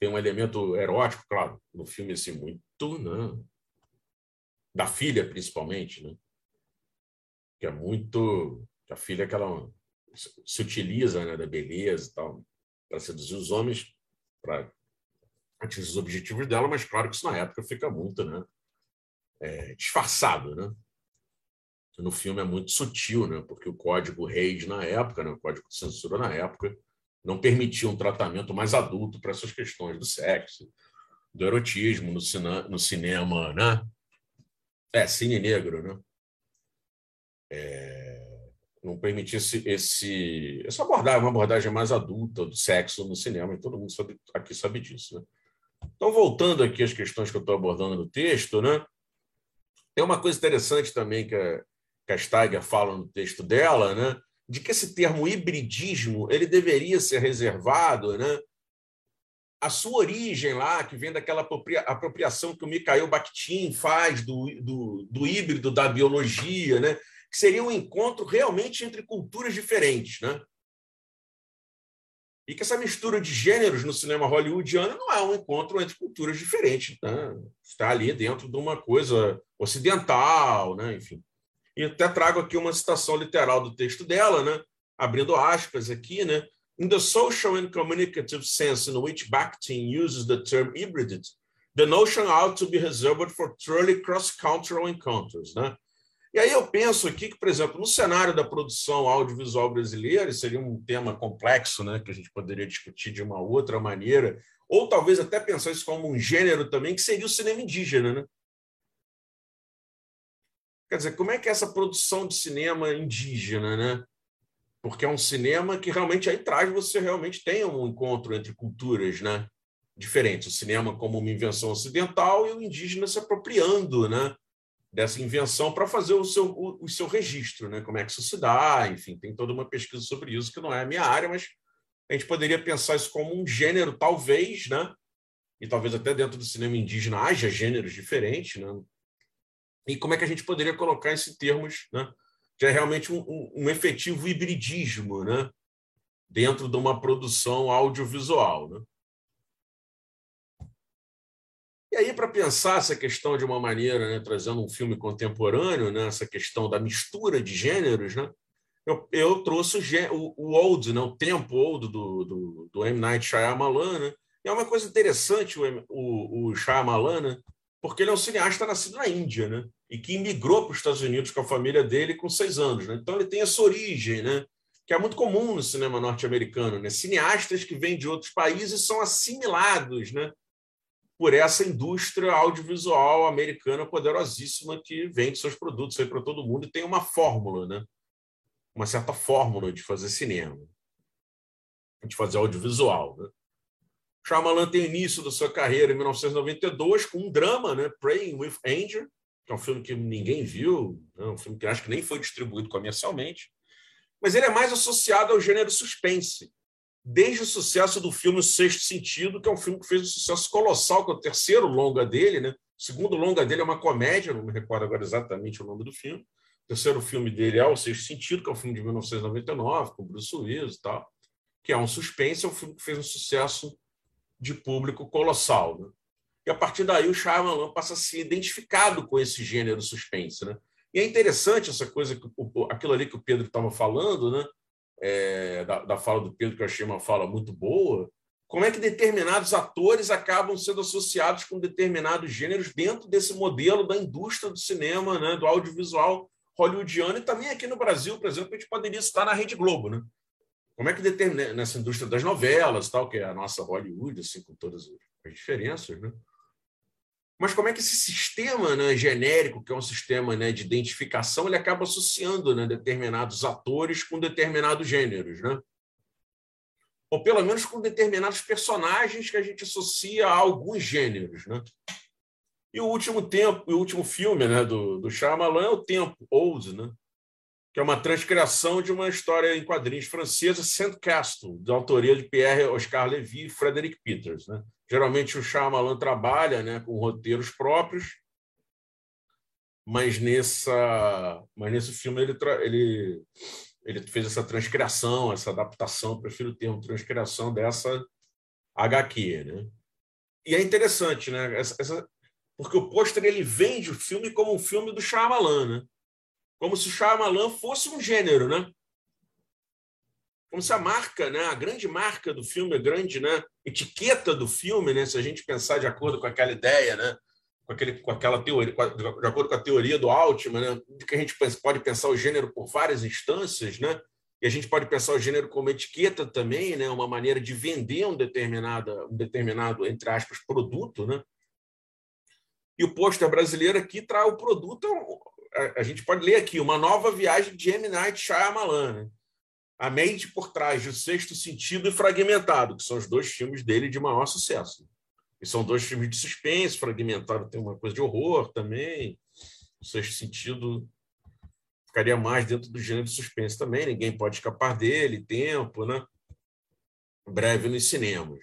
Tem um elemento erótico, claro, no filme, assim, muito, né? Da filha, principalmente, né? Que é muito... A filha ela se utiliza né, da beleza e tal, para seduzir os homens, para atingir os objetivos dela, mas claro que isso na época fica muito né, é, disfarçado. Né? No filme é muito sutil, né, porque o código Reis na época, né, o código de censura na época, não permitia um tratamento mais adulto para essas questões do sexo, do erotismo no, cina, no cinema, né? É, cine negro, né? É, não permitia esse, esse, essa abordagem, uma abordagem mais adulta do sexo no cinema, e todo mundo sabe, aqui sabe disso, né? Então, voltando aqui às questões que eu estou abordando no texto, né? tem uma coisa interessante também que a, que a Steiger fala no texto dela, né? de que esse termo hibridismo ele deveria ser reservado né? a sua origem lá, que vem daquela apropriação que o Mikhail Bakhtin faz do, do, do híbrido da biologia, né? que seria um encontro realmente entre culturas diferentes. Né? E que essa mistura de gêneros no cinema hollywoodiano não é um encontro entre culturas diferentes, né? está ali dentro de uma coisa ocidental, né? enfim. E até trago aqui uma citação literal do texto dela, né? abrindo aspas aqui, né? In the social and communicative sense in which Bakhtin uses the term hybrid, the notion ought to be reserved for truly cross-cultural encounters, né? E aí eu penso aqui que, por exemplo, no cenário da produção audiovisual brasileira, seria um tema complexo, né, que a gente poderia discutir de uma outra maneira, ou talvez até pensar isso como um gênero também, que seria o cinema indígena, né? Quer dizer, como é que é essa produção de cinema indígena, né? Porque é um cinema que realmente aí traz você realmente tem um encontro entre culturas, né? Diferentes. O cinema como uma invenção ocidental e o indígena se apropriando, né? Dessa invenção para fazer o seu, o, o, seu registro, né? como é que isso se dá, enfim, tem toda uma pesquisa sobre isso que não é a minha área, mas a gente poderia pensar isso como um gênero, talvez, né? e talvez até dentro do cinema indígena haja gêneros diferentes, né? e como é que a gente poderia colocar isso em termos né? que é realmente um, um, um efetivo hibridismo né? dentro de uma produção audiovisual. Né? E aí, para pensar essa questão de uma maneira, né, trazendo um filme contemporâneo, né, essa questão da mistura de gêneros, né, eu, eu trouxe o, o, old, né, o tempo old do, do, do M. Night Shyamalan. Né, e é uma coisa interessante o, o, o Shyamalan, né, porque ele é um cineasta nascido na Índia, né, e que imigrou para os Estados Unidos com a família dele com seis anos. Né, então, ele tem essa origem, né, que é muito comum no cinema norte-americano, né? Cineastas que vêm de outros países são assimilados, né? Por essa indústria audiovisual americana poderosíssima que vende seus produtos aí para todo mundo e tem uma fórmula, né? Uma certa fórmula de fazer cinema, de fazer audiovisual, né? Shyamalan tem início da sua carreira em 1992 com um drama, né? Praying with Angel, que é um filme que ninguém viu, é um filme que acho que nem foi distribuído comercialmente, mas ele é mais associado ao gênero suspense, desde o sucesso do filme O Sexto Sentido, que é um filme que fez um sucesso colossal, que é o terceiro longa dele, né? O segundo longa dele é uma comédia, não me recordo agora exatamente o nome do filme. O terceiro filme dele é O Sexto Sentido, que é um filme de 1999, com Bruce Willis e tal, que é um suspense, é um filme que fez um sucesso de público colossal. Né? E a partir daí o Shyamalan passa a ser identificado com esse gênero suspense. Né? E é interessante essa coisa, aquilo ali que o Pedro estava falando, né? É, da, da fala do Pedro, que eu achei uma fala muito boa, como é que determinados atores acabam sendo associados com determinados gêneros dentro desse modelo da indústria do cinema, né, do audiovisual hollywoodiano e também aqui no Brasil, por exemplo, a gente poderia estar na Rede Globo, né? Como é que determina nessa indústria das novelas, tal, que é a nossa Hollywood, assim, com todas as diferenças, né? Mas como é que esse sistema né, genérico, que é um sistema né, de identificação, ele acaba associando né, determinados atores com determinados gêneros, né? Ou pelo menos com determinados personagens que a gente associa a alguns gêneros, né? E o último tempo, o último filme, né, do, do Shyamalan é o Tempo, Old, né? que é uma transcriação de uma história em quadrinhos francesa, Sandcastle, de autoria de Pierre Oscar Levy e Frederick Peters. Né? Geralmente o Shyamalan trabalha né, com roteiros próprios, mas, nessa, mas nesse filme ele, ele, ele fez essa transcriação, essa adaptação, prefiro o termo transcriação dessa HQ. Né? E é interessante, né? Essa, essa, porque o pôster ele vende o filme como um filme do Shyamalan, né? como se o Shyamalan fosse um gênero, né? Como se a marca, né, a grande marca do filme, a grande né, etiqueta do filme, né, se a gente pensar de acordo com aquela ideia, né, com, aquele, com aquela teoria, de acordo com a teoria do Altman, né, que a gente pode pensar o gênero por várias instâncias, né, e a gente pode pensar o gênero como etiqueta também, né, uma maneira de vender um determinado, um determinado entre aspas, produto, né? E o pôster brasileiro aqui traz o produto a, gente pode ler aqui, uma nova viagem de M. Night Shyamalan, né? A mente por trás do Sexto Sentido e Fragmentado, que são os dois filmes dele de maior sucesso. E são dois filmes de suspense, Fragmentado tem uma coisa de horror também, o Sexto Sentido ficaria mais dentro do gênero de suspense também, ninguém pode escapar dele, tempo, né? Breve nos cinemas.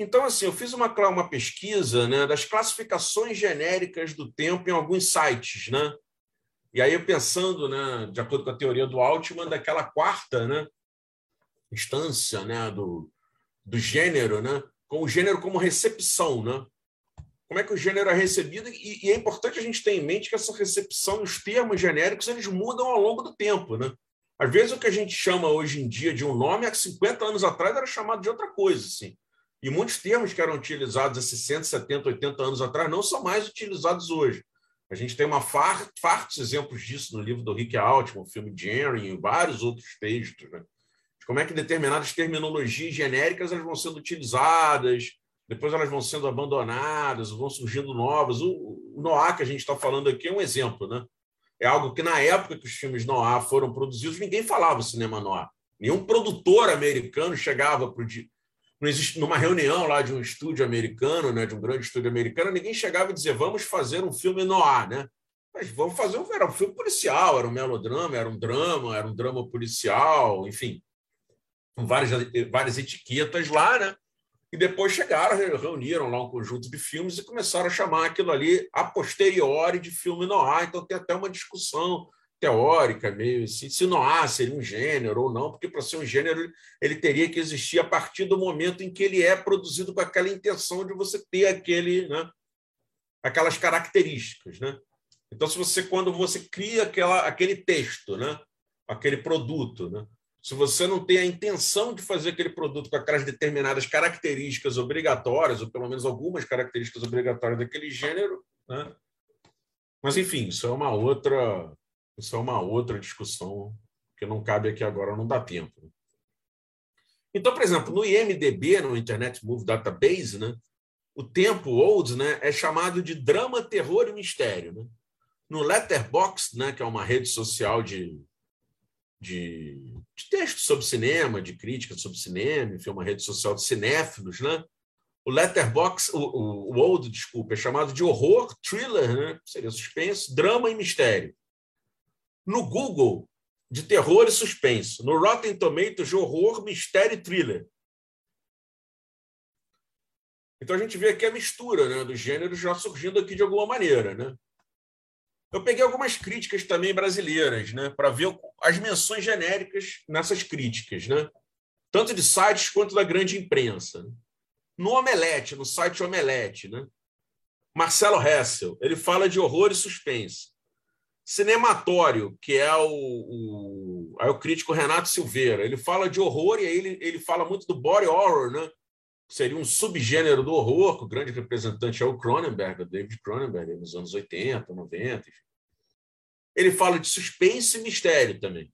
Então, assim, eu fiz uma, uma pesquisa né, das classificações genéricas do tempo em alguns sites, né? E aí, pensando, né, de acordo com a teoria do Altman, daquela quarta né, instância né, do, do gênero, né, com o gênero como recepção. Né? Como é que o gênero é recebido? E, e é importante a gente ter em mente que essa recepção, os termos genéricos, eles mudam ao longo do tempo. Né? Às vezes, o que a gente chama hoje em dia de um nome, há 50 anos atrás, era chamado de outra coisa. Assim. E muitos termos que eram utilizados há 60, 70, 80 anos atrás não são mais utilizados hoje. A gente tem uma far, fartos exemplos disso no livro do Rick Altman, o filme Jerry e vários outros textos, né? De como é que determinadas terminologias genéricas elas vão sendo utilizadas, depois elas vão sendo abandonadas, vão surgindo novas. O, o Noah que a gente está falando aqui é um exemplo, né? É algo que na época que os filmes Noah foram produzidos, ninguém falava cinema Noah. Nenhum produtor americano chegava para o existe numa reunião lá de um estúdio americano, né, de um grande estúdio americano, ninguém chegava e dizia vamos fazer um filme noir, né? Mas vamos fazer um, era um filme policial, era um melodrama, era um drama, era um drama policial, enfim, com várias, várias etiquetas lá, né? E depois chegaram, reuniram lá um conjunto de filmes e começaram a chamar aquilo ali a posteriori de filme noir. Então tem até uma discussão teórica, meio assim, se há, seria um gênero ou não, porque para ser um gênero ele teria que existir a partir do momento em que ele é produzido com aquela intenção de você ter aquele, né, aquelas características, né? Então, se você quando você cria aquela, aquele texto, né, aquele produto, né, se você não tem a intenção de fazer aquele produto com aquelas determinadas características obrigatórias, ou pelo menos algumas características obrigatórias daquele gênero, né? Mas enfim, isso é uma outra isso é uma outra discussão que não cabe aqui agora, não dá tempo. Então, por exemplo, no IMDB, no Internet Movie Database, né, o tempo old né, é chamado de drama, terror e mistério. Né? No Letterboxd, né, que é uma rede social de, de, de textos sobre cinema, de crítica sobre cinema, enfim, uma rede social de cinéfilos, né? O Letterbox, o, o, o Old, desculpa, é chamado de horror, thriller, né? seria suspense, drama e mistério. No Google, de terror e suspense. No Rotten Tomatoes, de horror, mistério e thriller. Então a gente vê aqui a mistura né, dos gêneros já surgindo aqui de alguma maneira. Né? Eu peguei algumas críticas também brasileiras, né, para ver as menções genéricas nessas críticas, né? tanto de sites quanto da grande imprensa. No Omelete, no site Omelete, né? Marcelo Hessel, ele fala de horror e suspense. Cinematório, que é o, o, o crítico Renato Silveira, ele fala de horror e aí ele, ele fala muito do body horror, né? Seria um subgênero do horror, o grande representante é o Cronenberg, o David Cronenberg, nos anos 80, 90. Enfim. Ele fala de suspense e mistério também.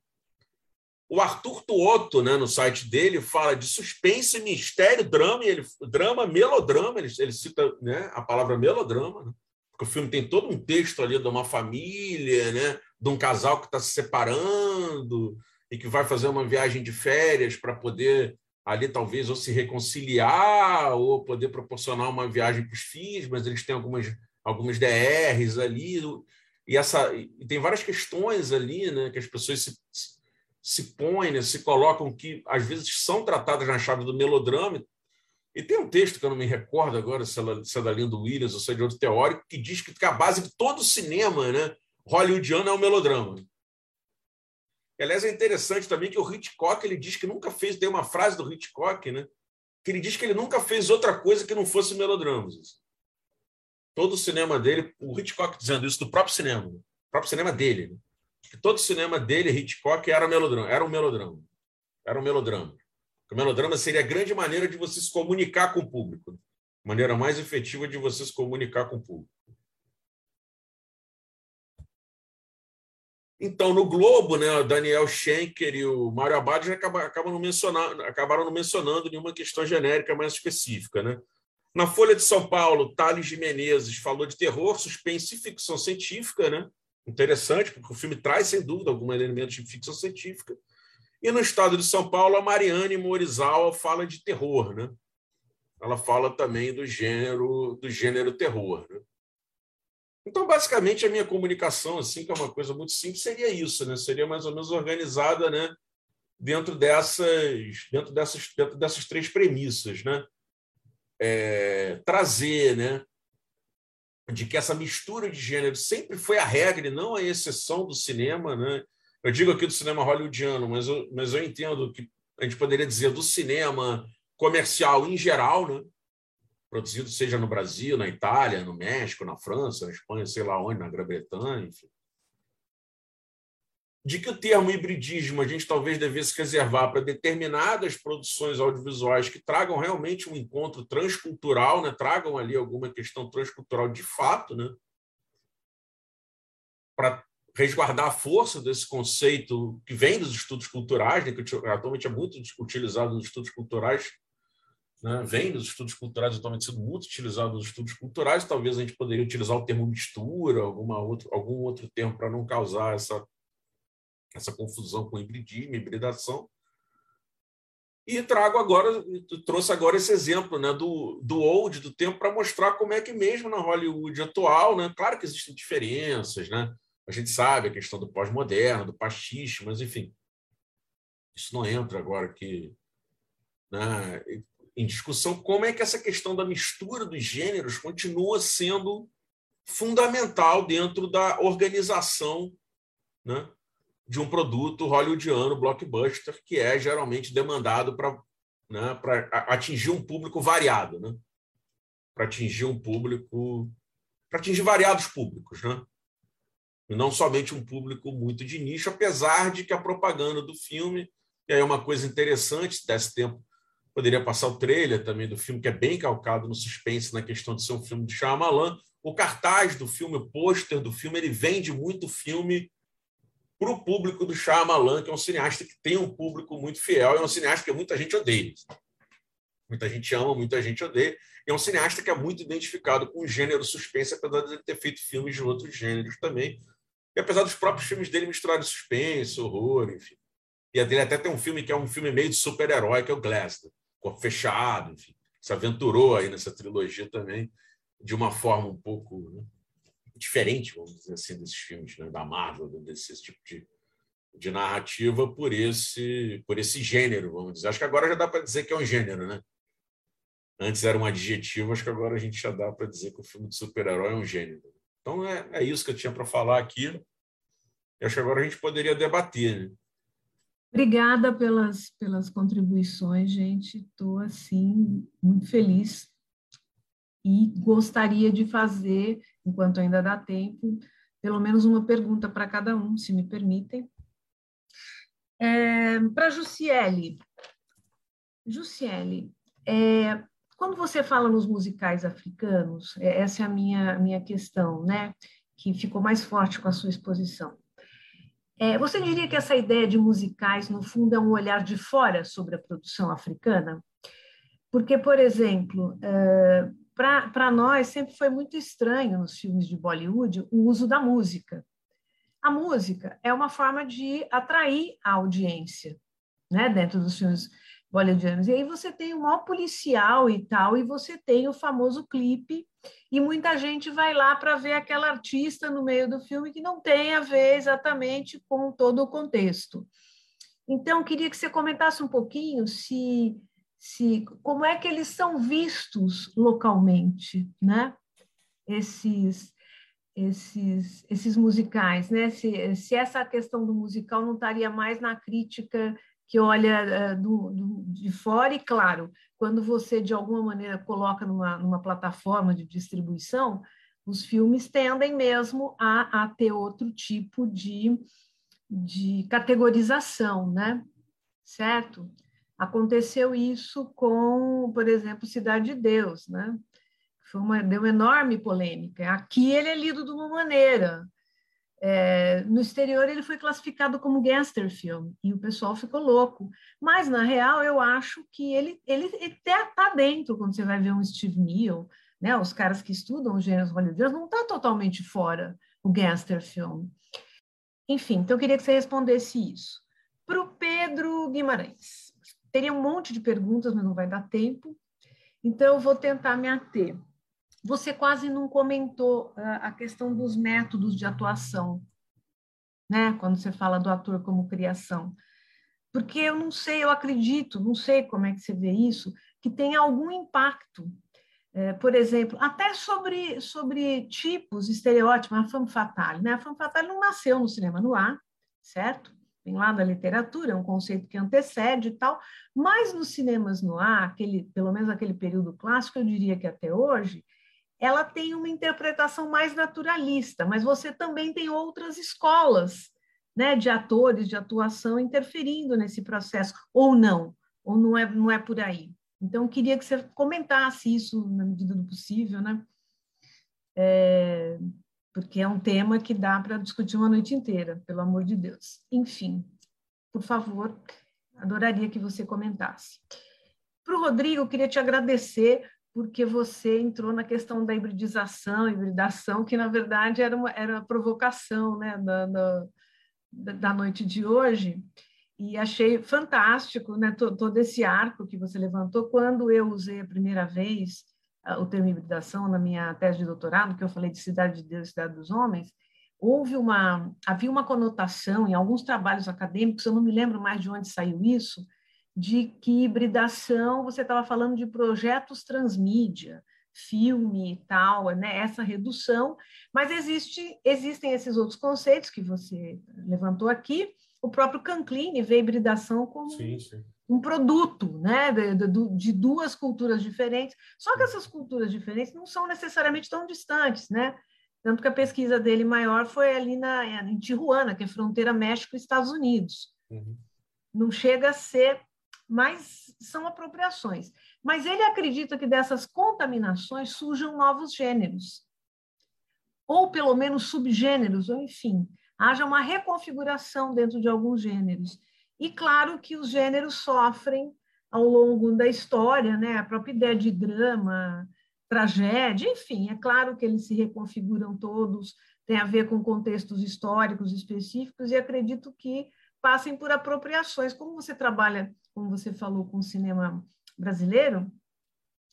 O Arthur Tuoto, né, no site dele, fala de suspense, mistério, drama, ele, drama, melodrama, ele, ele cita né, a palavra melodrama, né, porque o filme tem todo um texto ali de uma família, né, de um casal que está se separando e que vai fazer uma viagem de férias para poder ali talvez ou se reconciliar ou poder proporcionar uma viagem para os filhos, mas eles têm algumas, algumas DRs ali e essa e tem várias questões ali, né, que as pessoas se, se põem, né, se colocam que às vezes são tratadas na chave do melodrama. E tem um texto que eu não me recordo agora se é, é da Linda Williams ou se é de outro teórico, que diz que a base de todo cinema né, hollywoodiano é o melodrama. Aliás, é interessante também que o Hitchcock ele diz que nunca fez, tem uma frase do Hitchcock, né, que ele diz que ele nunca fez outra coisa que não fosse melodramas. Todo o cinema dele, o Hitchcock dizendo isso do próprio cinema, o próprio cinema dele. Né? que todo o cinema dele, Hitchcock, era melodrama, era um melodrama. Era um melodrama. O melodrama seria a grande maneira de você se comunicar com o público. Maneira mais efetiva de você se comunicar com o público. Então, no Globo, né, o Daniel Schenker e o Mário Abad já acabam, não mencionando, acabaram não mencionando nenhuma questão genérica mais específica. Né? Na Folha de São Paulo, Thales de Menezes falou de terror, suspense e ficção científica. Né? interessante, porque o filme traz, sem dúvida, alguns elementos de ficção científica. E no estado de São Paulo, a Mariane Morizawa fala de terror, né? Ela fala também do gênero do gênero terror. Né? Então, basicamente, a minha comunicação, assim, que é uma coisa muito simples, seria isso, né? Seria mais ou menos organizada, né? Dentro dessas, dentro dessas, dentro dessas três premissas, né? É, trazer, né? de que essa mistura de gêneros sempre foi a regra e não a exceção do cinema. Né? Eu digo aqui do cinema hollywoodiano, mas eu, mas eu entendo que a gente poderia dizer do cinema comercial em geral, né? produzido seja no Brasil, na Itália, no México, na França, na Espanha, sei lá onde, na Grã-Bretanha, enfim de que o termo hibridismo a gente talvez devesse reservar para determinadas produções audiovisuais que tragam realmente um encontro transcultural, né? tragam ali alguma questão transcultural de fato, né? para resguardar a força desse conceito que vem dos estudos culturais, né? que atualmente é muito utilizado nos estudos culturais, né? vem dos estudos culturais, atualmente sendo muito utilizado nos estudos culturais, talvez a gente poderia utilizar o termo mistura, alguma outro, algum outro termo para não causar essa essa confusão com hibridismo, hibridação. E trago agora, trouxe agora esse exemplo né, do, do old, do tempo, para mostrar como é que mesmo na Hollywood atual, né, claro que existem diferenças, né? A gente sabe a questão do pós-moderno, do pastiche, mas enfim, isso não entra agora aqui né, em discussão, como é que essa questão da mistura dos gêneros continua sendo fundamental dentro da organização né, de um produto hollywoodiano, blockbuster, que é geralmente demandado para né, atingir um público variado, né? para atingir um público, para atingir variados públicos, né? E não somente um público muito de nicho, apesar de que a propaganda do filme, e aí é uma coisa interessante, se desse tempo, poderia passar o trailer também do filme, que é bem calcado no suspense, na questão de ser um filme de Shyamalan, o cartaz do filme, o pôster do filme, ele vende muito filme para o público do Shyamalan, que é um cineasta que tem um público muito fiel, é um cineasta que muita gente odeia. Muita gente ama, muita gente odeia. É um cineasta que é muito identificado com o gênero suspense, apesar de ele ter feito filmes de outros gêneros também. E apesar dos próprios filmes dele misturarem suspense, horror, enfim. E a até tem um filme que é um filme meio de super-herói, que é o Glass, né? corpo fechado, enfim. Se aventurou aí nessa trilogia também, de uma forma um pouco né? diferente, vamos dizer assim, desses filmes né? da Marvel, desse tipo de, de narrativa, por esse, por esse gênero, vamos dizer. Acho que agora já dá para dizer que é um gênero, né? Antes era um adjetivo, acho que agora a gente já dá para dizer que o filme de super-herói é um gênero. Então é, é isso que eu tinha para falar aqui. E acho que agora a gente poderia debater. Né? Obrigada pelas, pelas contribuições, gente. Estou assim muito feliz e gostaria de fazer, enquanto ainda dá tempo, pelo menos uma pergunta para cada um, se me permitem. É, para Jussiele, Jussiele, é, quando você fala nos musicais africanos, é, essa é a minha, minha questão, né? Que ficou mais forte com a sua exposição. É, você diria que essa ideia de musicais, no fundo, é um olhar de fora sobre a produção africana? Porque, por exemplo, é, para nós sempre foi muito estranho nos filmes de Bollywood o uso da música. A música é uma forma de atrair a audiência, né, dentro dos filmes bollywoodianos. E aí você tem o maior policial e tal, e você tem o famoso clipe, e muita gente vai lá para ver aquela artista no meio do filme que não tem a ver exatamente com todo o contexto. Então, queria que você comentasse um pouquinho se, se como é que eles são vistos localmente, né? Esses esses, esses musicais, né? Se, se essa questão do musical não estaria mais na crítica que olha uh, do, do, de fora, e claro, quando você de alguma maneira coloca numa, numa plataforma de distribuição, os filmes tendem mesmo a, a ter outro tipo de, de categorização, né? Certo? Aconteceu isso com, por exemplo, Cidade de Deus, né? Foi uma, deu uma enorme polêmica. Aqui ele é lido de uma maneira, é, no exterior ele foi classificado como gangster film e o pessoal ficou louco. Mas na real eu acho que ele ele até está dentro quando você vai ver um Steve Neal, né? Os caras que estudam os gêneros hollywoodianos não está totalmente fora o gangster film. Enfim, então eu queria que você respondesse isso. Para o Pedro Guimarães, teria um monte de perguntas, mas não vai dar tempo. Então eu vou tentar me ater. Você quase não comentou uh, a questão dos métodos de atuação, né? Quando você fala do ator como criação. Porque eu não sei, eu acredito, não sei como é que você vê isso, que tem algum impacto. É, por exemplo, até sobre, sobre tipos, estereótipos, a femme fatale. Né? A femme fatale não nasceu no cinema no ar, certo? Vem lá da literatura, é um conceito que antecede e tal, mas nos cinemas no ar, aquele, pelo menos aquele período clássico, eu diria que até hoje, ela tem uma interpretação mais naturalista, mas você também tem outras escolas né, de atores, de atuação interferindo nesse processo, ou não, ou não é, não é por aí. Então, eu queria que você comentasse isso na medida do possível, né? É, porque é um tema que dá para discutir uma noite inteira, pelo amor de Deus. Enfim, por favor, adoraria que você comentasse. Para o Rodrigo, eu queria te agradecer porque você entrou na questão da hibridização, hibridação, que na verdade era uma, era uma provocação né, da, da, da noite de hoje, e achei fantástico né, todo, esse arco que você levantou. Quando eu usei a primeira vez uh, o termo hibridação na minha tese de doutorado, que eu falei de cidade de Deus e cidade dos homens, houve uma havia uma conotação em alguns trabalhos acadêmicos, eu não me lembro mais de onde saiu isso, de que hibridação, você estava falando de projetos transmídia, filme e tal, né? essa redução, mas existe, existem esses outros conceitos que você levantou aqui, o próprio Canclini vê hibridação como sim, sim. um produto né? De, de, de, duas culturas diferentes, só que essas culturas diferentes não são necessariamente tão distantes, né? Tanto que a pesquisa dele maior foi ali na, em Tijuana, que é fronteira México-Estados Unidos. Uhum. Não chega a ser mas são apropriações. Mas ele acredita que dessas contaminações surjam novos gêneros, ou pelo menos subgêneros, ou enfim. haja uma reconfiguração dentro de alguns gêneros. E claro que os gêneros sofrem ao longo da história, né? A própria ideia de drama, tragédia, enfim, é claro que eles se reconfiguram todos, tem a ver com contextos históricos específicos, e acredito que passem por apropriações. Como você trabalha, como você falou, com o cinema brasileiro,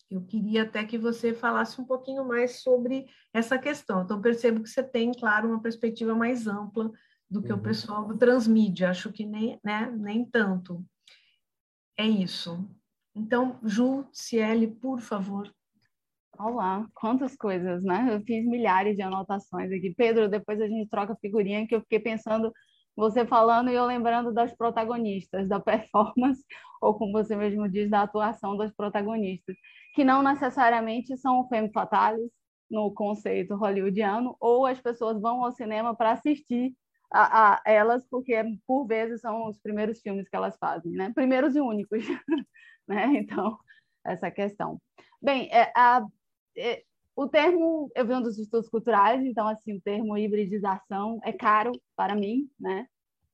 eu queria até que você falasse um pouquinho mais sobre essa questão. Então, percebo que você tem, claro, uma perspectiva mais ampla do que uhum. o pessoal do transmídia. Acho que nem, né, nem tanto. É isso. Então, Ju, Ciele, por favor. Olá, quantas coisas, né? Eu fiz milhares de anotações aqui. Pedro, depois a gente troca figurinha, que eu fiquei pensando, você falando e eu lembrando das protagonistas, da performance, ou como você mesmo diz, da atuação das protagonistas, que não necessariamente são femme fatales no conceito hollywoodiano, ou as pessoas vão ao cinema para assistir a, a, elas, porque por vezes são os primeiros filmes que elas fazem, né? Primeiros e únicos, né? Então, essa questão. Bem, é, a, é, o termo, eu venho dos estudos culturais, então, assim, o termo hibridização é caro para mim, né?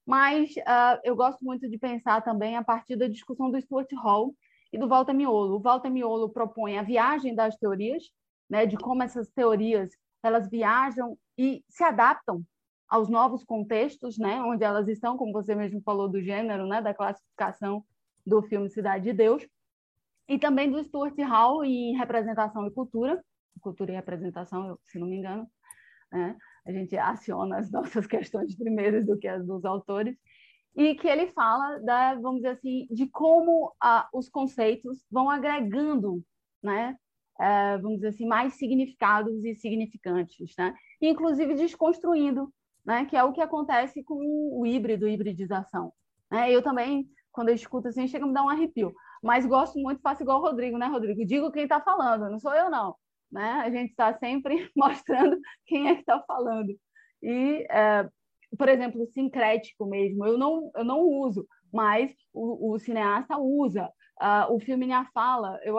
Mas uh, eu gosto muito de pensar também a partir da discussão do Stuart Hall e do Walter Miolo. O Walter Miolo propõe a viagem das teorias, né, de como essas teorias elas viajam e se adaptam aos novos contextos, né, onde elas estão, como você mesmo falou do gênero, né, da classificação do filme Cidade de Deus, e também do Stuart Hall em representação e cultura, cultura e representação, se não me engano, né? a gente aciona as nossas questões primeiro do que as dos autores, e que ele fala, da, vamos dizer assim, de como ah, os conceitos vão agregando, né, é, vamos dizer assim, mais significados e significantes, né, inclusive desconstruindo, né, que é o que acontece com o híbrido, hibridização. Né? Eu também, quando eu escuto assim, chega a me dar um arrepio, mas gosto muito, faço igual o Rodrigo, né, Rodrigo? Digo quem está falando, não sou eu, não. Né? A gente está sempre mostrando quem é que está falando. E, é, por exemplo, sincrético mesmo, eu não, eu não uso, mas o, o cineasta usa. Uh, o filme Minha Fala, eu,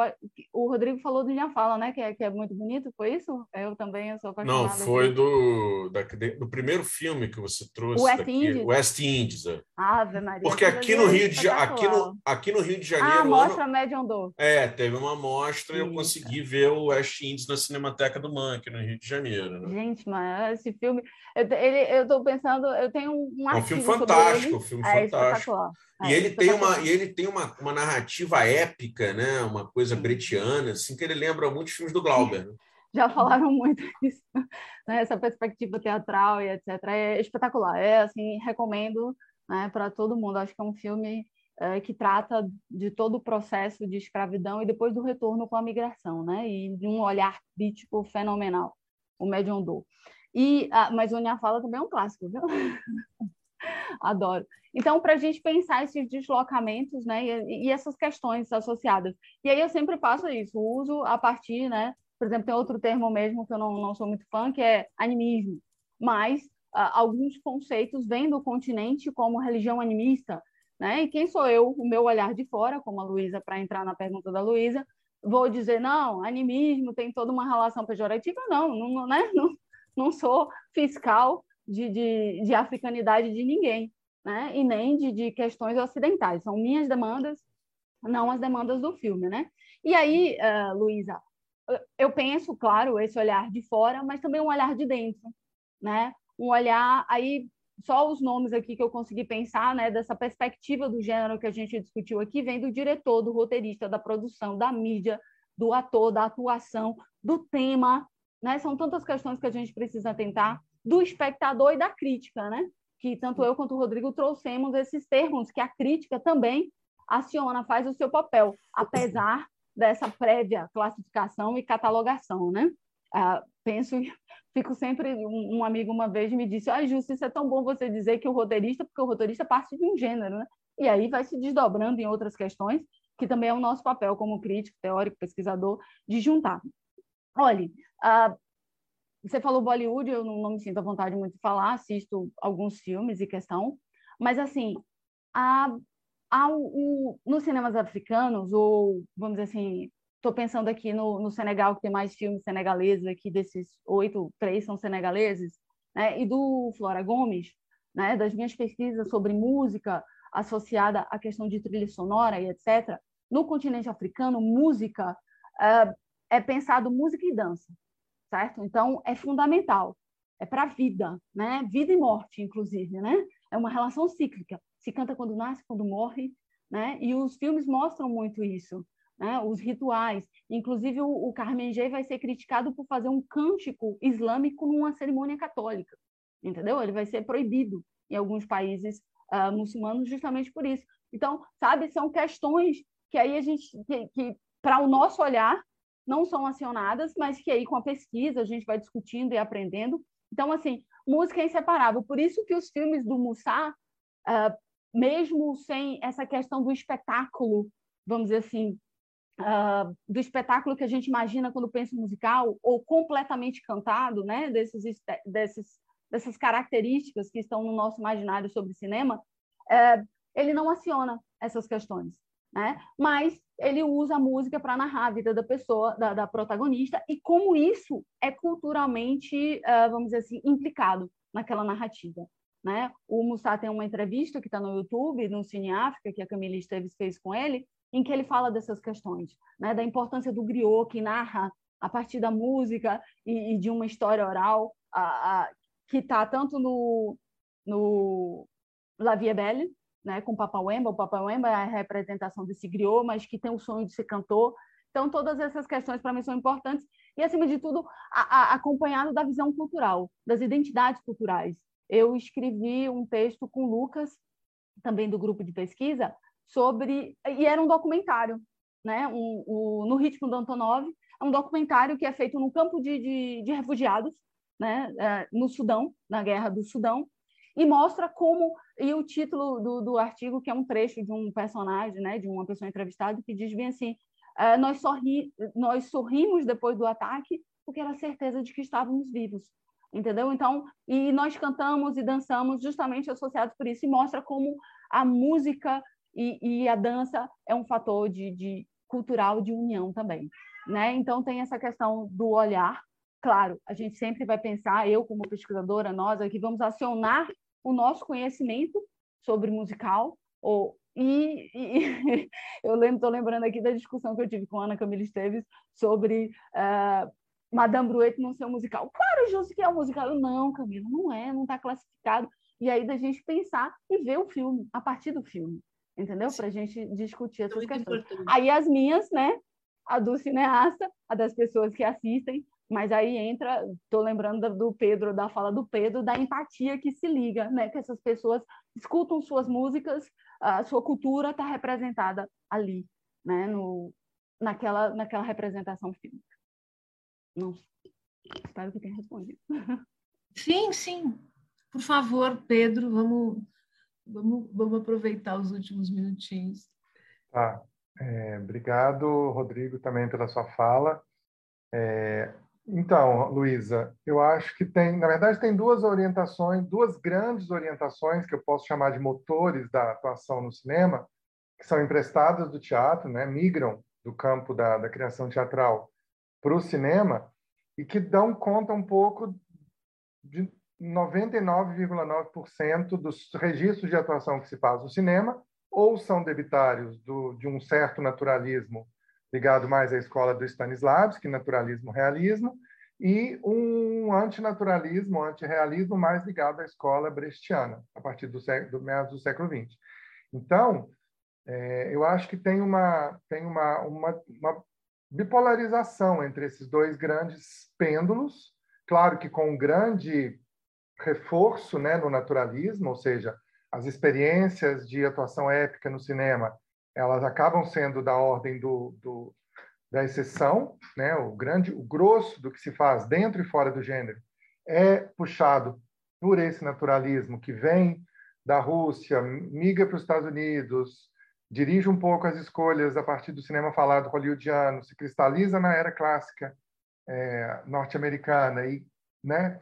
o Rodrigo falou do Minha Fala, né? Que é, que é muito bonito, foi isso? Eu também eu sou apaixonada. Não, foi do, da, do primeiro filme que você trouxe. O West daqui, Indies. West Indies. É. Ave Maria. Porque aqui no, Rio de, aqui, no, aqui no Rio de Janeiro... Ah, mostra ano, Medium Door. É, teve uma mostra e eu consegui ver o West Indies na Cinemateca do Man, aqui no Rio de Janeiro. Né? Gente, mas esse filme... Eu, ele, eu tô pensando, eu tenho um É um filme fantástico, um filme é, fantástico. É, e ele tem uma e ele tem uma, uma narrativa épica, né? Uma coisa bretiana, assim que ele lembra muitos filmes do Glauber. Né? Já falaram muito isso, né? essa perspectiva teatral e etc. É espetacular. É assim, recomendo né, para todo mundo. Acho que é um filme é, que trata de todo o processo de escravidão e depois do retorno com a migração, né? E de um olhar crítico fenomenal, o Medion Do. E, ah, mas o Minha Fala também é um clássico, viu? Adoro. Então, para a gente pensar esses deslocamentos, né, e, e, essas questões associadas. E aí eu sempre faço isso, uso a partir, né, por exemplo, tem outro termo mesmo que eu não, não sou muito fã, que é animismo. Mas uh, alguns conceitos vêm do continente como religião animista, né? E quem sou eu, o meu olhar de fora, como a Luísa, para entrar na pergunta da Luísa, vou dizer, não, animismo tem toda uma relação pejorativa? Não, não, né? não, não sou fiscal de, de, de africanidade de ninguém, né? E nem de, de questões ocidentais. São minhas demandas, não as demandas do filme, né? E aí, uh, Luísa, eu penso, claro, esse olhar de fora, mas também um olhar de dentro, né? Um olhar aí só os nomes aqui que eu consegui pensar, né, dessa perspectiva do gênero que a gente discutiu aqui, vem do diretor, do roteirista, da produção, da mídia, do ator, da atuação, do tema, né? São tantas questões que a gente precisa tentar do espectador e da crítica, né? Que tanto eu quanto o Rodrigo trouxemos esses termos que a crítica também aciona, faz o seu papel, apesar dessa prévia classificação e catalogação, né? Ah, penso, fico sempre um, amigo uma vez me disse, ah, Justo, isso é tão bom você dizer que o roteirista, porque o roteirista parte de um gênero, né? E aí vai se desdobrando em outras questões, que também é o nosso papel como crítico, teórico, pesquisador, de juntar. Olhe, ah, você falou Bollywood, eu não, não, me sinto à vontade muito de falar, assisto alguns filmes e questão, mas assim, a, a, o, nos cinemas africanos, ou vamos dizer assim, estou pensando aqui no, no, Senegal, que tem mais filmes senegaleses aqui, desses oito, três são senegaleses, né? e do Flora Gomes, né, das minhas pesquisas sobre música associada à questão de trilha sonora e etc., no continente africano, música uh, é pensado música e dança, certo? Então, é fundamental, é para a vida, né? Vida e morte, inclusive, né? É uma relação cíclica. Se canta quando nasce, quando morre, né? E os filmes mostram muito isso, né? Os rituais. Inclusive, o, o Carmen G vai ser criticado por fazer um cântico islâmico numa cerimônia católica, entendeu? Ele vai ser proibido em alguns países uh, muçulmanos justamente por isso. Então, sabe, são questões que aí a gente, que, que para o nosso olhar, não são acionadas, mas que aí com a pesquisa a gente vai discutindo e aprendendo. Então, assim, música é inseparável. Por isso que os filmes do Mussá, uh, mesmo sem essa questão do espetáculo, vamos dizer assim, uh, do espetáculo que a gente imagina quando pensa musical, ou completamente cantado, né, desses, desses, dessas características que estão no nosso imaginário sobre cinema, uh, ele não aciona essas questões né? Mas ele usa a música para narrar a vida da pessoa, da, da, protagonista, e como isso é culturalmente, uh, vamos dizer assim, implicado naquela narrativa. Né? O Mussá tem uma entrevista que está no YouTube, no Cine África, que a Camila Esteves fez com ele, em que ele fala dessas questões, né? da importância do griot, que narra a partir da música e, e de uma história oral, a, a, que está tanto no, no La Vie Belle, né, com Papauemba. O Papauemba é a representação desse griot, mas que tem o sonho de ser cantor. Então, todas essas questões para mim são importantes e, acima de tudo, a, a, acompanhado da visão cultural, das identidades culturais. Eu escrevi um texto com Lucas, também do grupo de pesquisa, sobre. E era um documentário, né? Um, um, no ritmo do Antonov. É um documentário que é feito num campo de, de, de refugiados, né? É, no Sudão, na guerra do Sudão, e mostra como e o título do, do artigo que é um trecho de um personagem né de uma pessoa entrevistada que diz bem assim uh, nós sorri nós sorrimos depois do ataque porque era certeza de que estávamos vivos. Entendeu? Então e nós cantamos e dançamos justamente associados por isso e mostra como a música e, e a dança é um fator de, de cultural de união também né? Então tem essa questão do olhar. Claro, a gente sempre vai pensar, eu como pesquisadora, nós aqui vamos acionar o nosso conhecimento sobre musical, ou, e, e eu lembro, estou lembrando aqui da discussão que eu tive com Ana Camila Esteves sobre uh, Madame Bruet não ser um musical. Claro, Júlio, que é um musical. não, Camila, não é, não está classificado. E aí da gente pensar e ver o filme, a partir do filme, entendeu? Para a gente discutir essas Muito questões. Importante. Aí as minhas, né? A do cineasta, a das pessoas que assistem, mas aí entra, estou lembrando do Pedro, da fala do Pedro, da empatia que se liga, né? Que essas pessoas escutam suas músicas, a sua cultura está representada ali, né? No, naquela, naquela representação fílmica. Não, espero que tenha respondido. Sim, sim. Por favor, Pedro, vamos, vamos, vamos aproveitar os últimos minutinhos. Tá. É, obrigado, Rodrigo, também pela sua fala. É, então, Luísa, eu acho que tem, na verdade, tem duas orientações, duas grandes orientações que eu posso chamar de motores da atuação no cinema, que são emprestadas do teatro, né, migram do campo da, da criação teatral para o cinema e que dão conta um pouco de 99,9% dos registros de atuação que se faz no cinema ou são debitários do, de um certo naturalismo ligado mais à escola do Stanislavski, naturalismo realismo, e um antinaturalismo, antirrealismo mais ligado à escola brechtiana, a partir do, do meados do século XX. Então, é, eu acho que tem uma, tem uma, uma, uma bipolarização entre esses dois grandes pêndulos, claro que com um grande reforço né, no naturalismo, ou seja, as experiências de atuação épica no cinema elas acabam sendo da ordem do, do, da exceção, né? O grande, o grosso do que se faz dentro e fora do gênero é puxado por esse naturalismo que vem da Rússia, migra para os Estados Unidos, dirige um pouco as escolhas a partir do cinema falado hollywoodiano, se cristaliza na era clássica é, norte-americana e, né?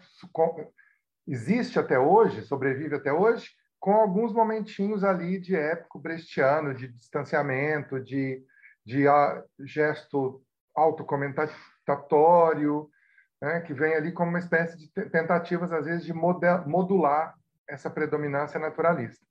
Existe até hoje, sobrevive até hoje, com alguns momentinhos ali de épico brechtiano, de distanciamento, de, de uh, gesto autocomentatório, né, que vem ali como uma espécie de tentativas, às vezes, de modular essa predominância naturalista.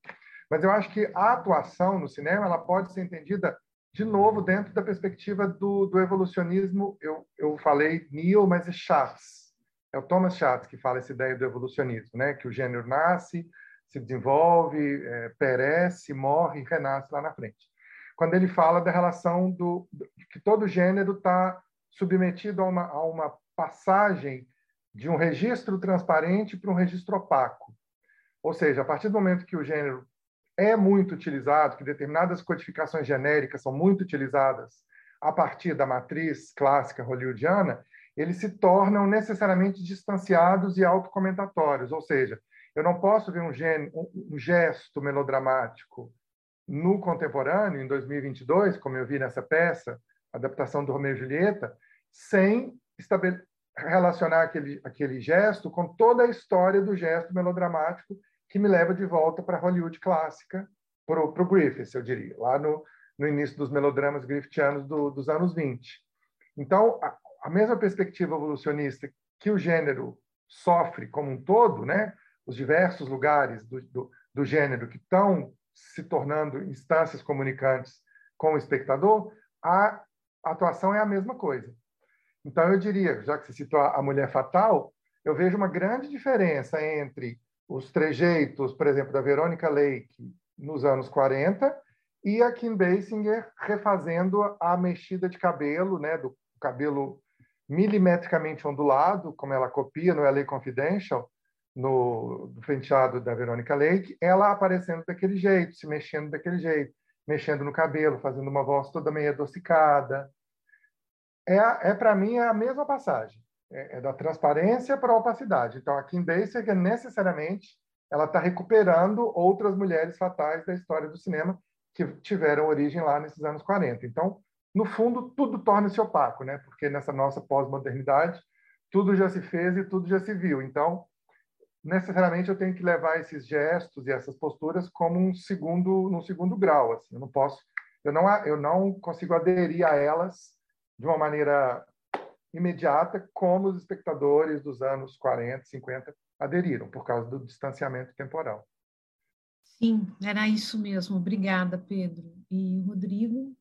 Mas eu acho que a atuação no cinema ela pode ser entendida de novo dentro da perspectiva do, do evolucionismo. Eu, eu falei Neil, mas é Schatz. É o Thomas Schatz que fala essa ideia do evolucionismo, né? Que o gênero nasce, se desenvolve, é, perece, morre e renasce lá na frente. Quando ele fala da relação do, do que todo gênero está submetido a uma, a uma passagem de um registro transparente para um registro opaco. Ou seja, a partir do momento que o gênero é muito utilizado, que determinadas codificações genéricas são muito utilizadas a partir da matriz clássica hollywoodiana, eles se tornam necessariamente distanciados e autocomentatórios. Ou seja, eu não posso ver um, um gesto melodramático no contemporâneo, em 2022, como eu vi nessa peça, adaptação do Romeu e Julieta, sem relacionar aquele, aquele gesto com toda a história do gesto melodramático que me leva de volta para Hollywood clássica, para o Griffith, eu diria, lá no, no início dos melodramas griffithianos do, dos anos 20. Então, a, a, mesma perspectiva evolucionista que o gênero sofre como um todo, né? Os diversos lugares do, do, do gênero que estão se tornando instâncias comunicantes com o espectador, a atuação é a mesma coisa. Então, eu diria, já que você citou a Mulher Fatal, eu vejo uma grande diferença entre os trejeitos, por exemplo, da Verônica Lake nos anos 40 e a Kim Basinger refazendo a mexida de cabelo, né, do cabelo milimetricamente ondulado, como ela copia no LA Confidential, no do penteado da Verônica Lake, ela aparecendo daquele jeito, se mexendo daquele jeito, mexendo no cabelo, fazendo uma voz toda meio adocicada, é, é para mim é a mesma passagem. É, é da transparência para a opacidade. Então, a Kim Basinger, necessariamente, ela está recuperando outras mulheres fatais da história do cinema que tiveram origem lá nesses anos 40. Então, no fundo, tudo torna-se opaco, né? Porque nessa nossa pós-modernidade, tudo já se fez e tudo já se viu. Então, necessariamente eu tenho que levar esses gestos e essas posturas como um segundo, num segundo grau, assim. Eu não posso, eu não, eu não consigo aderir a elas de uma maneira imediata, como os espectadores dos anos 40, 50 aderiram, por causa do distanciamento temporal. Sim, era isso mesmo. Obrigada, Pedro. E Rodrigo?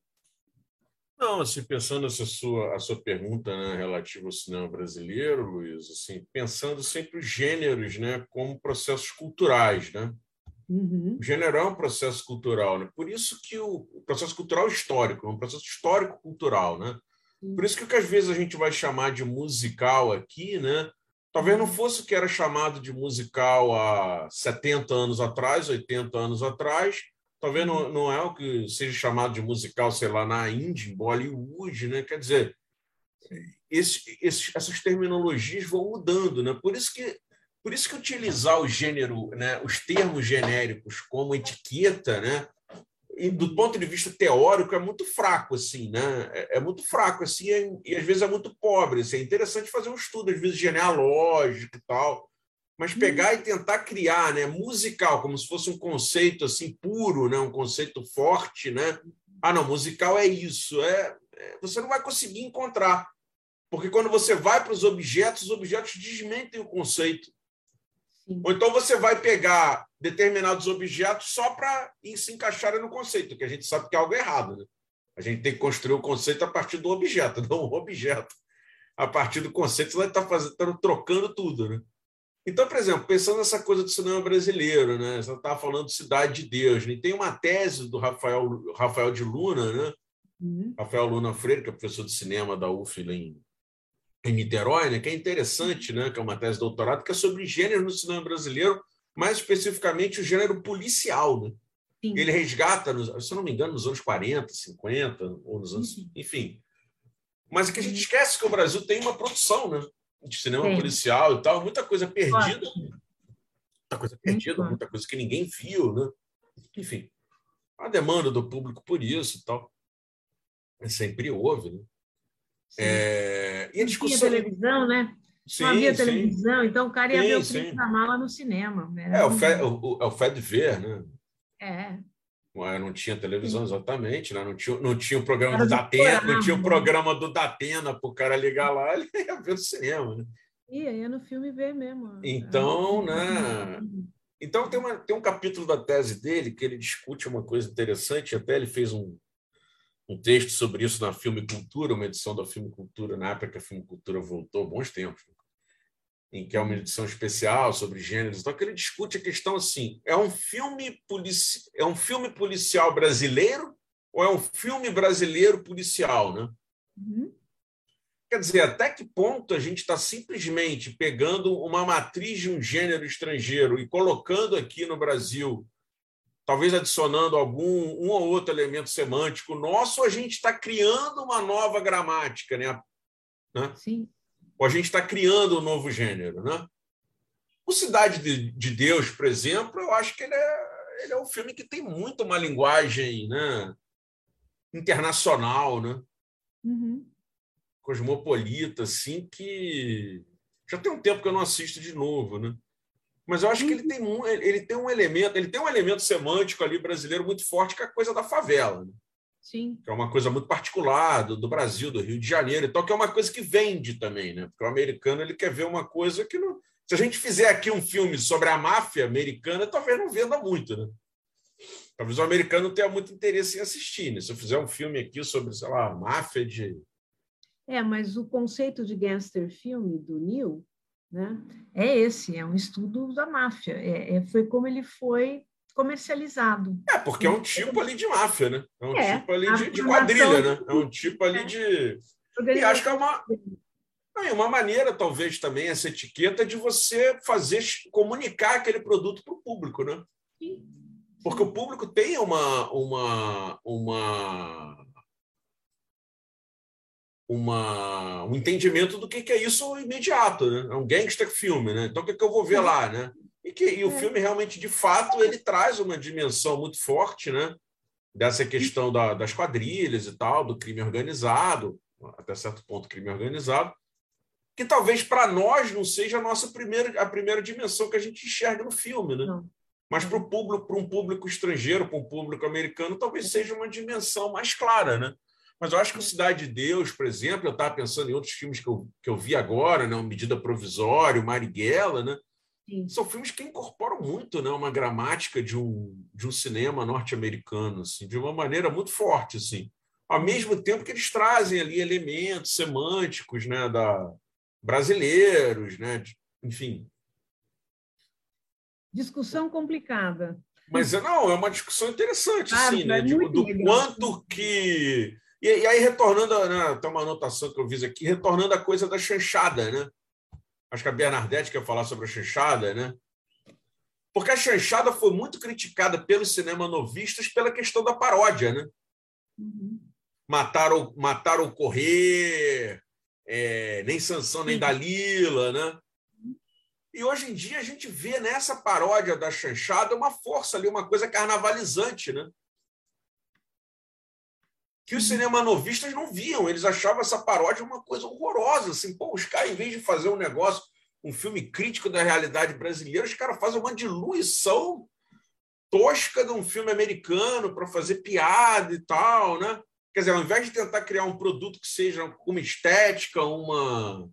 Não, assim, pensando essa sua, a sua pergunta né, relativa ao cinema brasileiro, Luiz, assim, pensando sempre os gêneros né, como processos culturais, né? Uhum. O gênero é um processo cultural, né? Por isso que o, o processo cultural é histórico, é um processo histórico-cultural, né? Por isso que o que às vezes a gente vai chamar de musical aqui, né? Talvez não fosse o que era chamado de musical há 70 anos atrás, 80 anos atrás. Talvez não, não é o que seja chamado de musical, sei lá, na Índia, em Bollywood, né? Quer dizer, esse, esse, essas terminologias vão mudando, né? Por isso que por isso que utilizar o gênero, né, os termos genéricos como etiqueta, né, e do ponto de vista teórico é muito fraco assim né é, é muito fraco assim é, e às vezes é muito pobre assim. é interessante fazer um estudo às vezes genealógico e tal mas uhum. pegar e tentar criar né musical como se fosse um conceito assim puro né um conceito forte né ah não musical é isso é, é você não vai conseguir encontrar porque quando você vai para os objetos os objetos desmentem o conceito Sim. Ou então você vai pegar determinados objetos só para se encaixarem no conceito, que a gente sabe que é algo errado. Né? A gente tem que construir o conceito a partir do objeto, não o objeto. A partir do conceito, você vai estar tá fazendo, tá trocando tudo. Né? Então, por exemplo, pensando nessa coisa do cinema brasileiro, né? você estava falando de Cidade de Deus, né? tem uma tese do Rafael, Rafael de Luna, né? Uhum. Rafael Luna Freire, que é professor de cinema da UFLA em em Niterói, né, que é interessante, né, que é uma tese de doutorado, que é sobre gênero no cinema brasileiro, mais especificamente o gênero policial. Né? Ele resgata, nos, se não me engano, nos anos 40, 50, ou nos anos. Uhum. Enfim. Mas é que a gente uhum. esquece que o Brasil tem uma produção né, de cinema Sim. policial e tal, muita coisa perdida. Muita coisa perdida, muita coisa que ninguém viu. Né? Enfim, a demanda do público por isso e tal. Sempre houve. Né? É, e a discussão... Não tinha televisão, né? Sim, não havia televisão, sim. então o cara ia sim, ver o Príncipe da Mala no cinema. Né? É, o Fé, o, é o Fé de Ver, né? É. Não tinha televisão exatamente, né? não, tinha, não tinha o programa do Datena, não tinha o programa do Datena para o cara ligar lá, ele ia ver no cinema, né? Ia, ia no filme ver mesmo. Então, né? Então, tem, uma, tem um capítulo da tese dele que ele discute uma coisa interessante, até ele fez um, um texto sobre isso na Filme Cultura, uma edição da Filme Cultura, na época que a Filme Cultura voltou, bons tempos, em que é uma edição especial sobre gêneros, então que ele discute a questão assim: é um filme polici é um filme policial brasileiro ou é um filme brasileiro policial, né? Uhum. Quer dizer, até que ponto a gente está simplesmente pegando uma matriz de um gênero estrangeiro e colocando aqui no Brasil, talvez adicionando algum um ou outro elemento semântico nosso, ou a gente está criando uma nova gramática, né? né? Sim. Ou a gente está criando um novo gênero, né? O Cidade de, de, Deus, por exemplo, eu acho que ele é, ele é um filme que tem muito uma linguagem né, internacional, né? Uhum cosmopolita, assim, que já tem um tempo que eu não assisto de novo, né? Mas eu acho que ele tem um, ele tem um elemento, ele tem um elemento semântico ali brasileiro muito forte, que é a coisa da favela. Né? Sim. Que é uma coisa muito particular do, do, Brasil, do Rio de Janeiro, então que é uma coisa que vende também, né? Porque o americano ele quer ver uma coisa que não. Se a gente fizer aqui um filme sobre a máfia americana, talvez não venda muito, né? Talvez o americano tenha muito interesse em assistir. Né? Se eu fizer um filme aqui sobre, sei lá, a máfia de é, mas o conceito de gangster filme do Neil né, é esse, é um estudo da máfia. É, é, foi como ele foi comercializado. É, porque é um tipo ali de máfia, né? É um é, tipo ali de, de, quadrilha, né? É um tipo ali é. de. E acho que é uma. É uma maneira, talvez, também, essa etiqueta de você fazer comunicar aquele produto para o público, né? Sim. Porque o público tem uma, uma, uma uma, um entendimento do que, que é isso imediato, né? É um gangster filme, né? Então o que, que eu vou ver lá, né? E que e o é. filme realmente, de fato, ele traz uma dimensão muito forte, né? Dessa questão da, das quadrilhas e tal, do crime organizado, até certo ponto crime organizado, que talvez para nós não seja a nossa primeira a primeira dimensão que a gente enxerga no filme, né? Não. Mas para o público, para um público estrangeiro, para um público americano, talvez seja uma dimensão mais clara, né? Mas eu acho que o Cidade de Deus, por exemplo, eu estava pensando em outros filmes que eu, que eu vi agora, né? Medida Provisória, Marighella, né? Sim. São filmes que incorporam muito né? uma gramática de um, de um cinema norte-americano, assim, de uma maneira muito forte. Assim. Ao mesmo tempo que eles trazem ali elementos semânticos né? da, brasileiros, né? enfim. Discussão complicada. Mas não, é uma discussão interessante, ah, assim, né? É do, do quanto que e, e aí, retornando, né, tem uma anotação que eu fiz aqui, retornando a coisa da chanchada, né? Acho que a Bernadette quer falar sobre a chanchada, né? Porque a chanchada foi muito criticada pelos cinema novistas pela questão da paródia, né? Uhum. Mataram, mataram correr, é, nem Sansão nem Dalila, né? E hoje em dia a gente vê nessa paródia da chanchada uma força ali, uma coisa carnavalizante, né? Que os cinemanovistas não viam. Eles achavam essa paródia uma coisa horrorosa. Assim, pô, os caras, em vez de fazer um negócio, um filme crítico da realidade brasileira, os caras fazem uma diluição tosca de um filme americano para fazer piada e tal, né? Quer dizer, ao invés de tentar criar um produto que seja uma estética, uma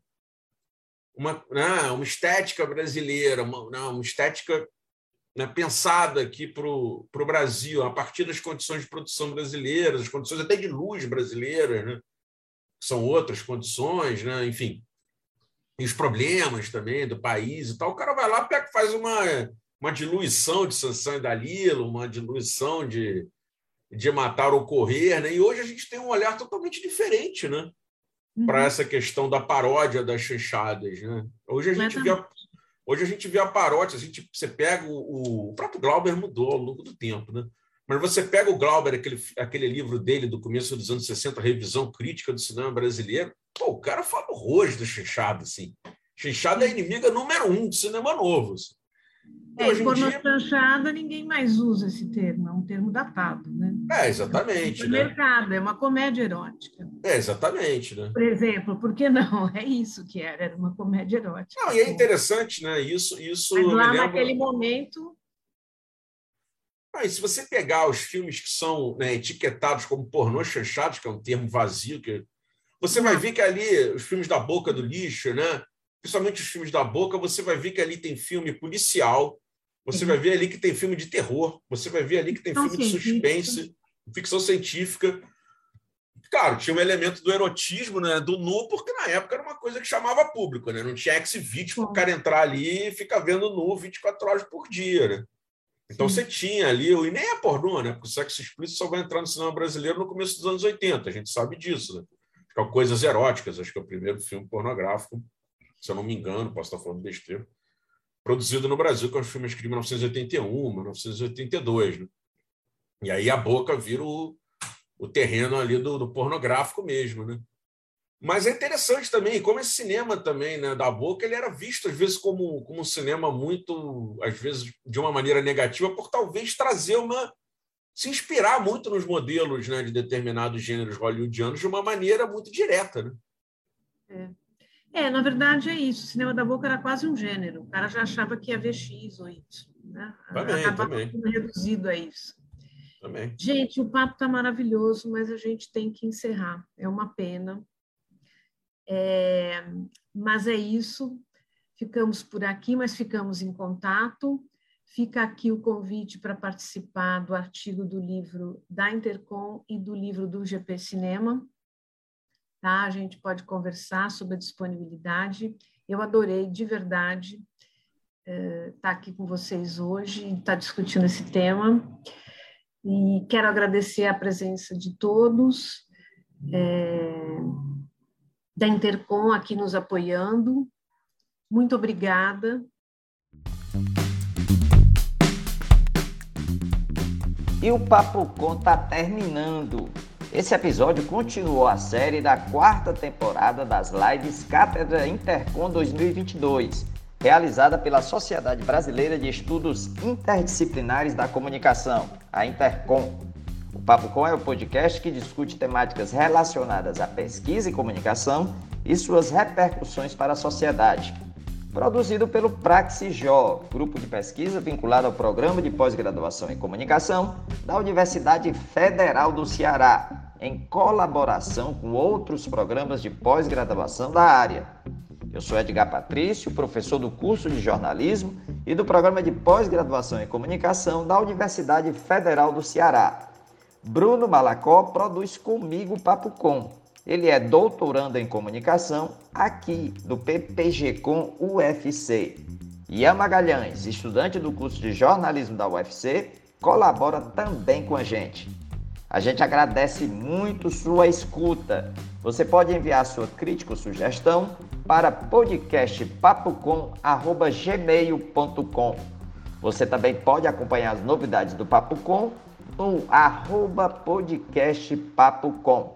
uma, né, uma estética brasileira, uma, né, uma estética né, pensada aqui para o Brasil, a partir das condições de produção brasileiras, as condições até de luz brasileiras, né, que são outras condições, né, enfim, e os problemas também do país e tal. O cara vai lá, pega, faz uma, uma diluição de Sansão e Dalilo, uma diluição de, de matar ou correr, né? e hoje a gente tem um olhar totalmente diferente né? Uhum. para essa questão da paródia das chanchadas. Né? Hoje a gente vê a, Hoje a gente vê a paródia, a gente, você pega o, o, próprio Glauber mudou ao longo do tempo, né? Mas você pega o Glauber, aquele, aquele livro dele do começo dos anos 60, Revisão Crítica do Cinema Brasileiro, pô, o cara fala horrores do Chechado, assim. Chechado é a inimiga número um do cinema novo. Assim. É, pornochanchada, dia... ninguém mais usa esse termo, é um termo datado, né? É, exatamente. É né? mercado, é uma comédia erótica. É, exatamente, né? Por exemplo, por que não? É isso que era, era uma comédia erótica. Não, e é interessante, né? Isso, isso Mas lá lembra... naquele momento... Ah, e se você pegar os filmes que são né, etiquetados como pornô chanchados, que é um termo vazio, que você vai ver que ali, os filmes da boca do lixo, né? Principalmente os filmes da boca, você vai ver que ali tem filme policial, você vai ver ali que tem filme de terror, você vai ver ali que tem filme de suspense, ficção científica. Claro, tinha um elemento do erotismo, né, do nu, porque na época era uma coisa que chamava público, né? Não tinha ex-vídeo para o cara entrar ali e ficar vendo nu 24 horas por dia, né? Então Sim. você tinha ali, e nem é pornô, né? Porque o sexo explícito só vai entrar no cinema brasileiro no começo dos anos 80, a gente sabe disso, né? Coisas eróticas, acho que é o primeiro filme pornográfico, se eu não me engano, posso estar falando besteira, produzido no Brasil, que é filme escrito em 1981, 1982, né? E aí a boca vira o, o terreno ali do, do pornográfico mesmo, né? Mas é interessante também, como esse cinema também, né, da boca, ele era visto às vezes como, como um cinema muito, às vezes de uma maneira negativa, por talvez trazer uma se inspirar muito nos modelos, né, de determinados gêneros hollywoodianos de uma maneira muito direta, né? É. é. na verdade é isso. O cinema da boca era quase um gênero. O cara já achava que ia ver X ou Y, né? Também, Acabava também. reduzido a isso. Também. Gente, o papo está maravilhoso, mas a gente tem que encerrar. É uma pena. É, mas é isso. Ficamos por aqui, mas ficamos em contato. Fica aqui o convite para participar do artigo do livro da Intercom e do livro do GP Cinema. Tá? A gente pode conversar sobre a disponibilidade. Eu adorei, de verdade, estar tá aqui com vocês hoje e estar tá discutindo esse tema. E quero agradecer a presença de todos, é, da Intercom aqui nos apoiando. Muito obrigada. E o Papo Com tá terminando. Esse episódio continuou a série da quarta temporada das lives Cátedra Intercom 2022 realizada pela Sociedade Brasileira de Estudos Interdisciplinares da Comunicação, a Intercom. O Papo Com é o podcast que discute temáticas relacionadas à pesquisa e comunicação e suas repercussões para a sociedade. Produzido pelo Praxijó, grupo de pesquisa vinculado ao Programa de Pós-Graduação em Comunicação da Universidade Federal do Ceará, em colaboração com outros programas de pós-graduação da área. Eu sou Edgar Patrício, professor do curso de jornalismo e do programa de pós-graduação em comunicação da Universidade Federal do Ceará. Bruno Malacó produz comigo o Papo Com. Ele é doutorando em comunicação aqui do PPG Com UFC. Ian Magalhães, estudante do curso de jornalismo da UFC, colabora também com a gente. A gente agradece muito sua escuta. Você pode enviar sua crítica ou sugestão para podcastpapocom.gmail.com. Você também pode acompanhar as novidades do Papo Com no arroba podcastpapocom.